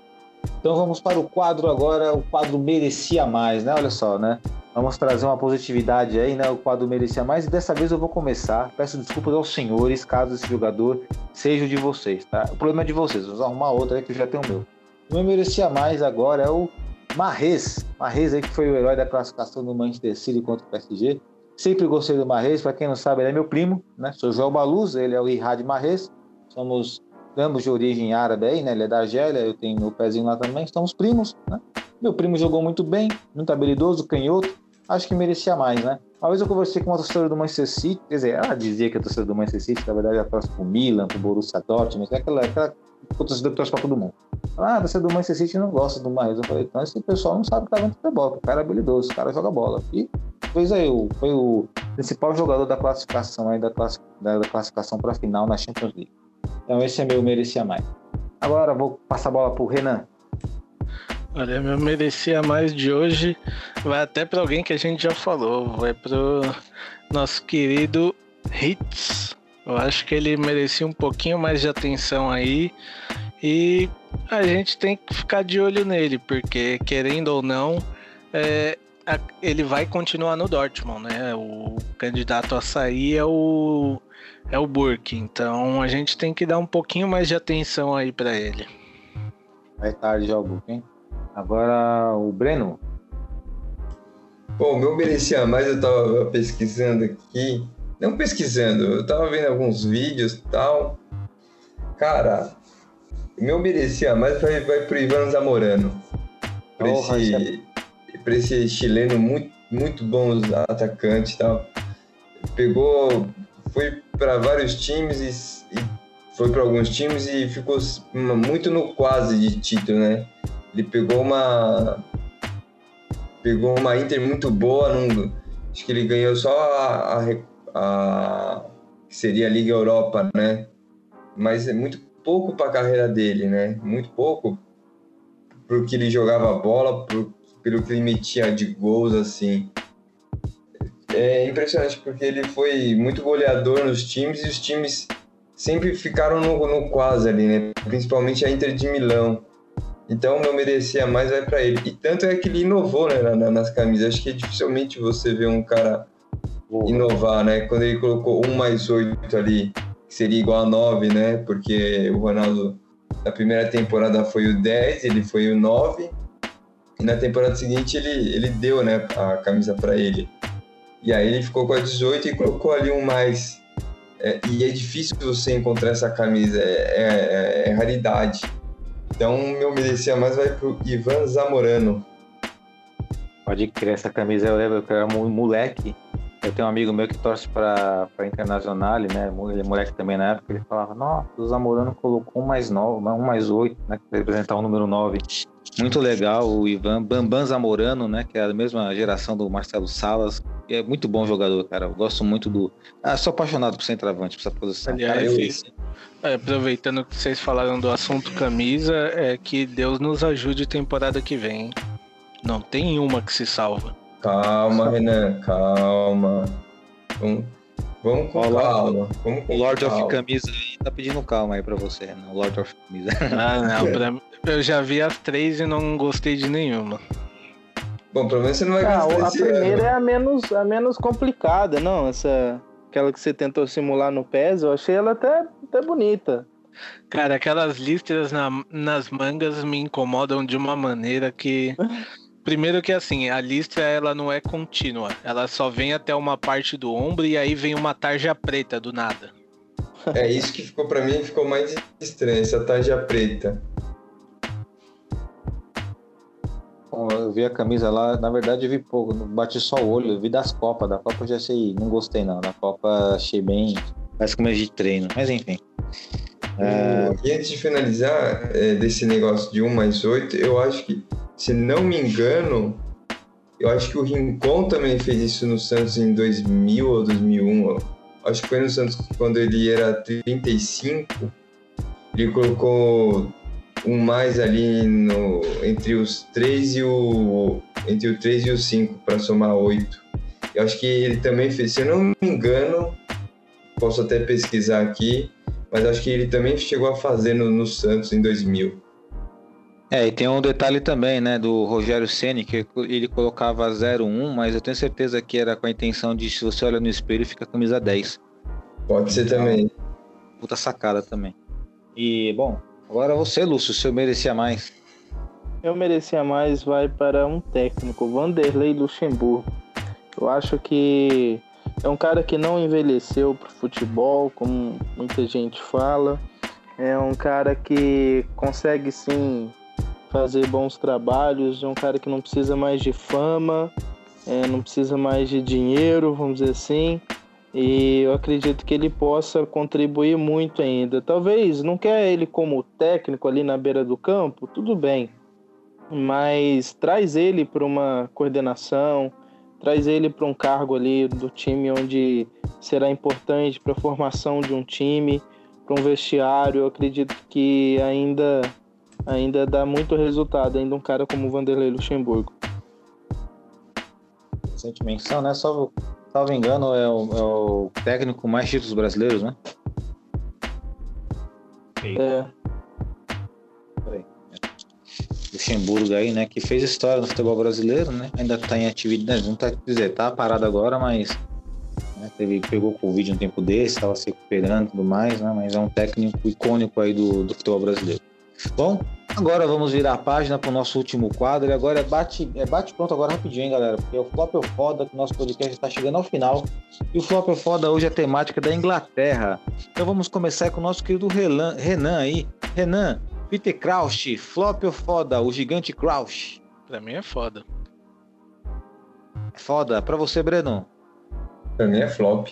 Então vamos para o quadro agora, o quadro merecia mais, né? Olha só, né? Vamos trazer uma positividade aí, né? O quadro merecia mais e dessa vez eu vou começar. Peço desculpas aos senhores caso esse jogador seja o de vocês, tá? O problema é de vocês, vamos arrumar outro aí que eu já tenho o meu. O meu merecia mais agora é o Marrez. Marrez aí que foi o herói da classificação do Manchester City contra o PSG. Sempre gostei do Marrez, para quem não sabe, ele é meu primo, né? Sou João Baluz, ele é o Ihad Marrez. Somos ambos de origem árabe aí, né? Ele é da Argélia, eu tenho meu pezinho lá também, estamos primos, né? Meu primo jogou muito bem, muito habilidoso, canhoto, acho que merecia mais, né? Uma vez eu conversei com uma torcedora do Manchester City, quer dizer, ela dizia que a torcedora do Manchester City, na verdade, ela torce pro Milan, pro Borussia Dortmund, aquela, aquela torcedora que torce pra todo mundo. Fala, ah, você é do Manchester City não gosta do Mahrez. Eu falei, então esse pessoal não sabe tá vendo futebol, o cara é habilidoso, o cara joga bola. E pois aí, foi o principal jogador da classificação aí, da, classi da classificação para a final na Champions League. Então esse é meu merecia mais. Agora vou passar a bola pro Renan. Olha, meu merecia mais de hoje vai até para alguém que a gente já falou, vai pro nosso querido Hits. Eu acho que ele merecia um pouquinho mais de atenção aí e a gente tem que ficar de olho nele, porque querendo ou não, é, ele vai continuar no Dortmund, né? O candidato a sair é o é o Burke, então a gente tem que dar um pouquinho mais de atenção aí para ele. Vai tarde já o Burke, hein? Agora o Breno. Bom, meu merecia mais, eu tava pesquisando aqui. Não pesquisando, eu tava vendo alguns vídeos e tal. Cara, meu merecia mais vai, vai pro Ivan Zamorano. Pra, oh, esse, pra esse chileno muito, muito bom atacante e tal. Pegou, foi para vários times e, e foi para alguns times e ficou muito no quase de título, né? Ele pegou uma pegou uma Inter muito boa, num, acho que ele ganhou só a, a, a que seria a Liga Europa, né? Mas é muito pouco para a carreira dele, né? Muito pouco porque ele jogava bola, por, pelo que ele metia de gols assim. É impressionante porque ele foi muito goleador nos times e os times sempre ficaram no, no quase ali, né? Principalmente a Inter de Milão. Então, meu merecia mais vai para ele. E tanto é que ele inovou né, na, nas camisas. Acho que dificilmente você vê um cara Boa. inovar, né? Quando ele colocou 1 mais 8 ali, que seria igual a 9, né? Porque o Ronaldo, na primeira temporada foi o 10, ele foi o 9. E na temporada seguinte ele, ele deu né, a camisa para ele. E aí ele ficou com a 18 e colocou ali um mais. É, e é difícil você encontrar essa camisa, é, é, é raridade. Então, meu merecia mais vai pro Ivan Zamorano. Pode crer, essa camisa eu lembro que eu era moleque. Eu tenho um amigo meu que torce para Internacional, né? Ele é moleque também na época. Ele falava: Nossa, o Zamorano colocou um mais nove, um mais oito, né? Para representar o número nove. Muito legal, o Ivan Bambam Zamorano, né? Que é a mesma geração do Marcelo Salas. É muito bom jogador, cara. Eu gosto muito do. Ah, sou apaixonado por centroavante, por essa posição. Aliás, cara, eu... É, aproveitando que vocês falaram do assunto camisa, é que Deus nos ajude temporada que vem. Não tem uma que se salva. Calma, Renan, calma. Vamos, vamos com Olá, calma. Vamos com o Lord calma. of Camisa aí tá pedindo calma aí pra você, Renan. O Lord of Camisa. [laughs] Ah, não. Pra, eu já vi as três e não gostei de nenhuma. Bom, pelo menos você não vai ah, gostar A primeira ano. é a menos, a menos complicada, não? Essa aquela que você tentou simular no PES, eu achei ela até, até bonita. Cara, aquelas listras na, nas mangas me incomodam de uma maneira que. [laughs] Primeiro que assim, a listra ela não é contínua, ela só vem até uma parte do ombro e aí vem uma tarja preta do nada. É isso que ficou para mim, ficou mais estranho, essa tarja preta. eu vi a camisa lá, na verdade eu vi pouco, bati só o olho, eu vi das Copas, da Copa eu já sei, não gostei não, da Copa achei bem, parece como é de treino, mas enfim. É... E antes de finalizar é, desse negócio de 1 mais 8, eu acho que, se não me engano, eu acho que o Rincon também fez isso no Santos em 2000 ou 2001, acho que foi no Santos quando ele era 35, ele colocou um mais ali no, entre os 3 e o entre o 3 e o 5 para somar 8. Eu acho que ele também fez, se eu não me engano, posso até pesquisar aqui, mas acho que ele também chegou a fazer no, no Santos em 2000. É, e tem um detalhe também, né, do Rogério Ceni que ele colocava 0-1, mas eu tenho certeza que era com a intenção de, se você olha no espelho, fica camisa 10. Pode ser então, também. Puta sacada também. E, bom, Agora você, Lúcio, se eu merecia mais. Eu merecia mais vai para um técnico, Vanderlei Luxemburgo. Eu acho que é um cara que não envelheceu pro futebol, como muita gente fala. É um cara que consegue sim fazer bons trabalhos, é um cara que não precisa mais de fama, é, não precisa mais de dinheiro, vamos dizer assim. E eu acredito que ele possa contribuir muito ainda. Talvez não quer ele como técnico ali na beira do campo, tudo bem. Mas traz ele para uma coordenação, traz ele para um cargo ali do time onde será importante para a formação de um time, para um vestiário. Eu acredito que ainda ainda dá muito resultado, ainda um cara como o Vanderlei Luxemburgo. Recente menção, né? Só salvo engano, é o, é o técnico com mais títulos brasileiros, né? É, Luxemburgo aí, né? Que fez história no futebol brasileiro, né? Ainda tá em atividade, não tá, quer dizer, tá parado agora, mas né, teve, pegou Covid um tempo desse, estava se recuperando e tudo mais, né? Mas é um técnico icônico aí do, do futebol brasileiro. Bom, agora vamos virar a página para o nosso último quadro. E agora é bate, é bate pronto agora rapidinho, hein, galera? Porque o Flop é o Foda, que o nosso podcast está chegando ao final. E o Flop é o Foda hoje é a temática da Inglaterra. Então vamos começar com o nosso querido Renan, Renan aí. Renan, Peter Crouch, Flop ou Foda, o gigante Crouch. Pra mim é foda. É foda. Para você, Breno? Pra mim é flop.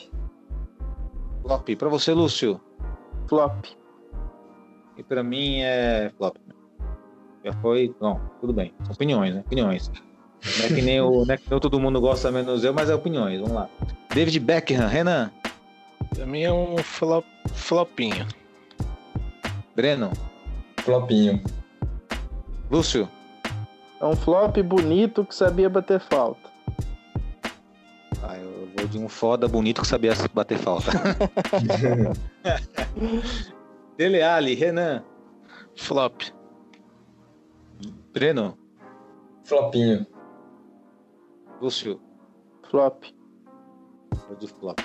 Flop. Para você, Lúcio? flop. E para mim é flop. Já foi. Não, tudo bem. São opiniões, né? Opiniões. Não é que nem o. Não é que nem todo mundo gosta menos eu, mas é opiniões. Vamos lá. David Beckham, Renan, Pra mim é um flop, flopinho. Breno, Flopinho. Lúcio, É um flop bonito que sabia bater falta. ah, eu vou de um foda bonito que sabia bater falta. [laughs] Dele Ali, Renan, Flop. Breno, Flopinho. Lúcio, Flop. vou de flop.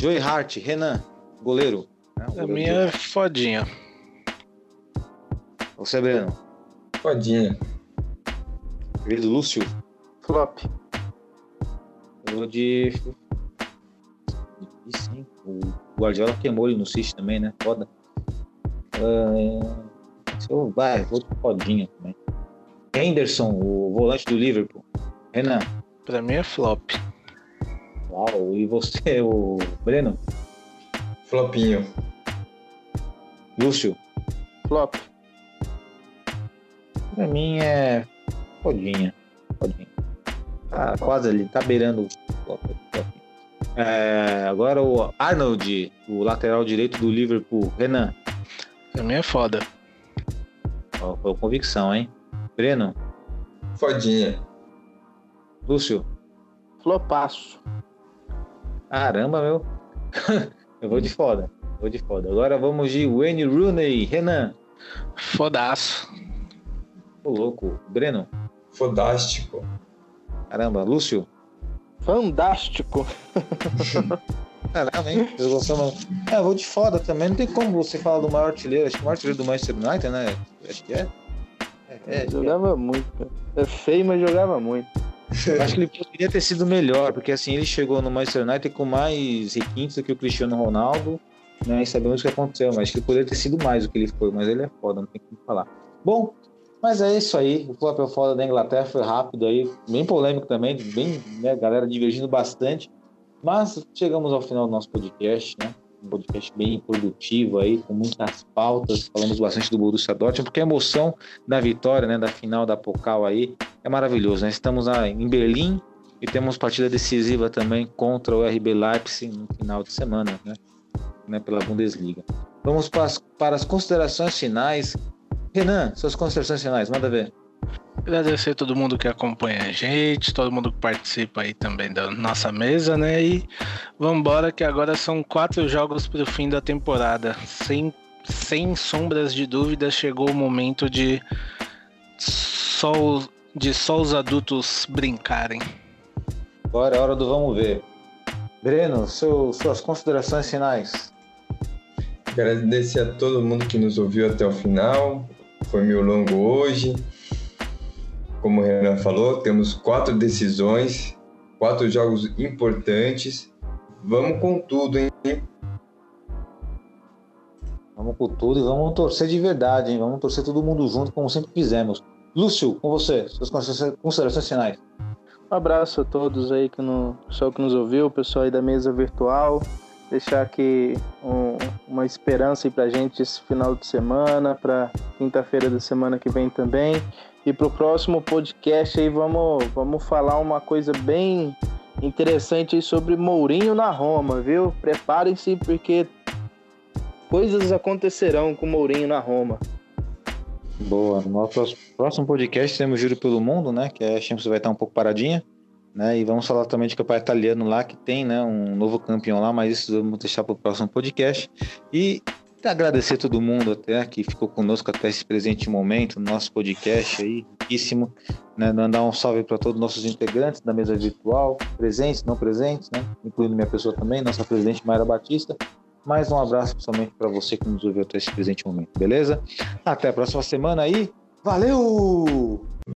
Joey Hart, Renan, goleiro. O Pra goleiro Joey. é fodinha. Você, Breno, Fodinha. querido Lúcio, Flop. eu vou de. E sim, o Guardiola queimou ele no City também, né? Foda. Eu- vai, vou de fodinha também. Henderson, o volante do Liverpool. Renan, Pra mim é flop. uau, e você, o Breno? Flopinho. Lúcio? Flop. Pra mim é fodinha. Fodinha. Tá quase ali, tá beirando o. É, agora o Arnold, o lateral direito do Liverpool. Renan, Pra mim é foda. ó, foi convicção, hein? Breno, Fodinha. Lúcio, Flopaço. caramba, meu. [laughs] Eu vou de foda, vou de foda. Agora vamos de Wayne Rooney. Renan, Fodaço. Ô louco. Breno, Fodástico. caramba. Lúcio, Fantástico. [laughs] Caramba, hein? Eu gostava- É, vou de foda também. Não tem como você falar do maior artilheiro. Acho que o maior artilheiro do Manchester United, né? Acho que é. É, é, que é. Jogava muito. cara. É feio, mas jogava muito. [laughs] Eu acho que ele poderia ter sido melhor, porque assim, ele chegou no Manchester United com mais requintes do que o Cristiano Ronaldo, né? E sabemos o que aconteceu, mas acho que ele poderia ter sido mais do que ele foi, mas ele é foda, não tem como falar. Bom, mas é isso aí. O flop é foda da Inglaterra foi rápido aí, bem polêmico também, bem, né, galera divergindo bastante. Mas chegamos ao final do nosso podcast, né? Um podcast bem produtivo aí, com muitas pautas. Falamos bastante do Borussia Dortmund, porque a emoção da vitória, né, da final da Pokal aí é maravilhoso, né? Estamos em Berlim e temos partida decisiva também contra o RB Leipzig no final de semana, né? né pela Bundesliga. Vamos para as, para as considerações finais. Renan, suas considerações finais, manda ver. Agradecer a todo mundo que acompanha a gente, todo mundo que participa aí também da nossa mesa, né? E vambora que agora são quatro jogos para o fim da temporada. Sem, sem sombras de dúvida, chegou o momento de só, os- de só os adultos brincarem. Agora é hora do vamos ver. Breno, seu, suas considerações finais. Agradecer a todo mundo que nos ouviu até o final. Foi meio longo hoje. Como o Renan falou, temos quatro decisões, quatro jogos importantes. Vamos com tudo, hein? Vamos com tudo e vamos torcer de verdade, hein? Vamos torcer todo mundo junto, como sempre fizemos. Lúcio, com você, suas considerações finais. Um abraço a todos aí, que no, pessoal que nos ouviu, o pessoal aí da mesa virtual. Deixar aqui um, uma esperança aí pra gente esse final de semana, pra quinta-feira da semana que vem também. E pro próximo podcast aí vamos, vamos falar uma coisa bem interessante aí sobre Mourinho na Roma, viu? Preparem-se porque coisas acontecerão com Mourinho na Roma. Boa. No nosso próximo podcast temos Júlio pelo Mundo, né? Que a Champions vai estar um pouco paradinha. Né, e vamos falar também de campeonato italiano lá, que tem né, um novo campeão lá, mas isso vamos deixar para o próximo podcast. E agradecer todo mundo até que ficou conosco até esse presente momento, no nosso podcast aí, riquíssimo. Né, mandar um salve para todos os nossos integrantes da mesa virtual, presentes, não presentes, né, incluindo minha pessoa também, nossa presidente Mayra Batista. Mais um abraço principalmente para você que nos ouviu até esse presente momento, beleza? Até a próxima semana aí. Valeu!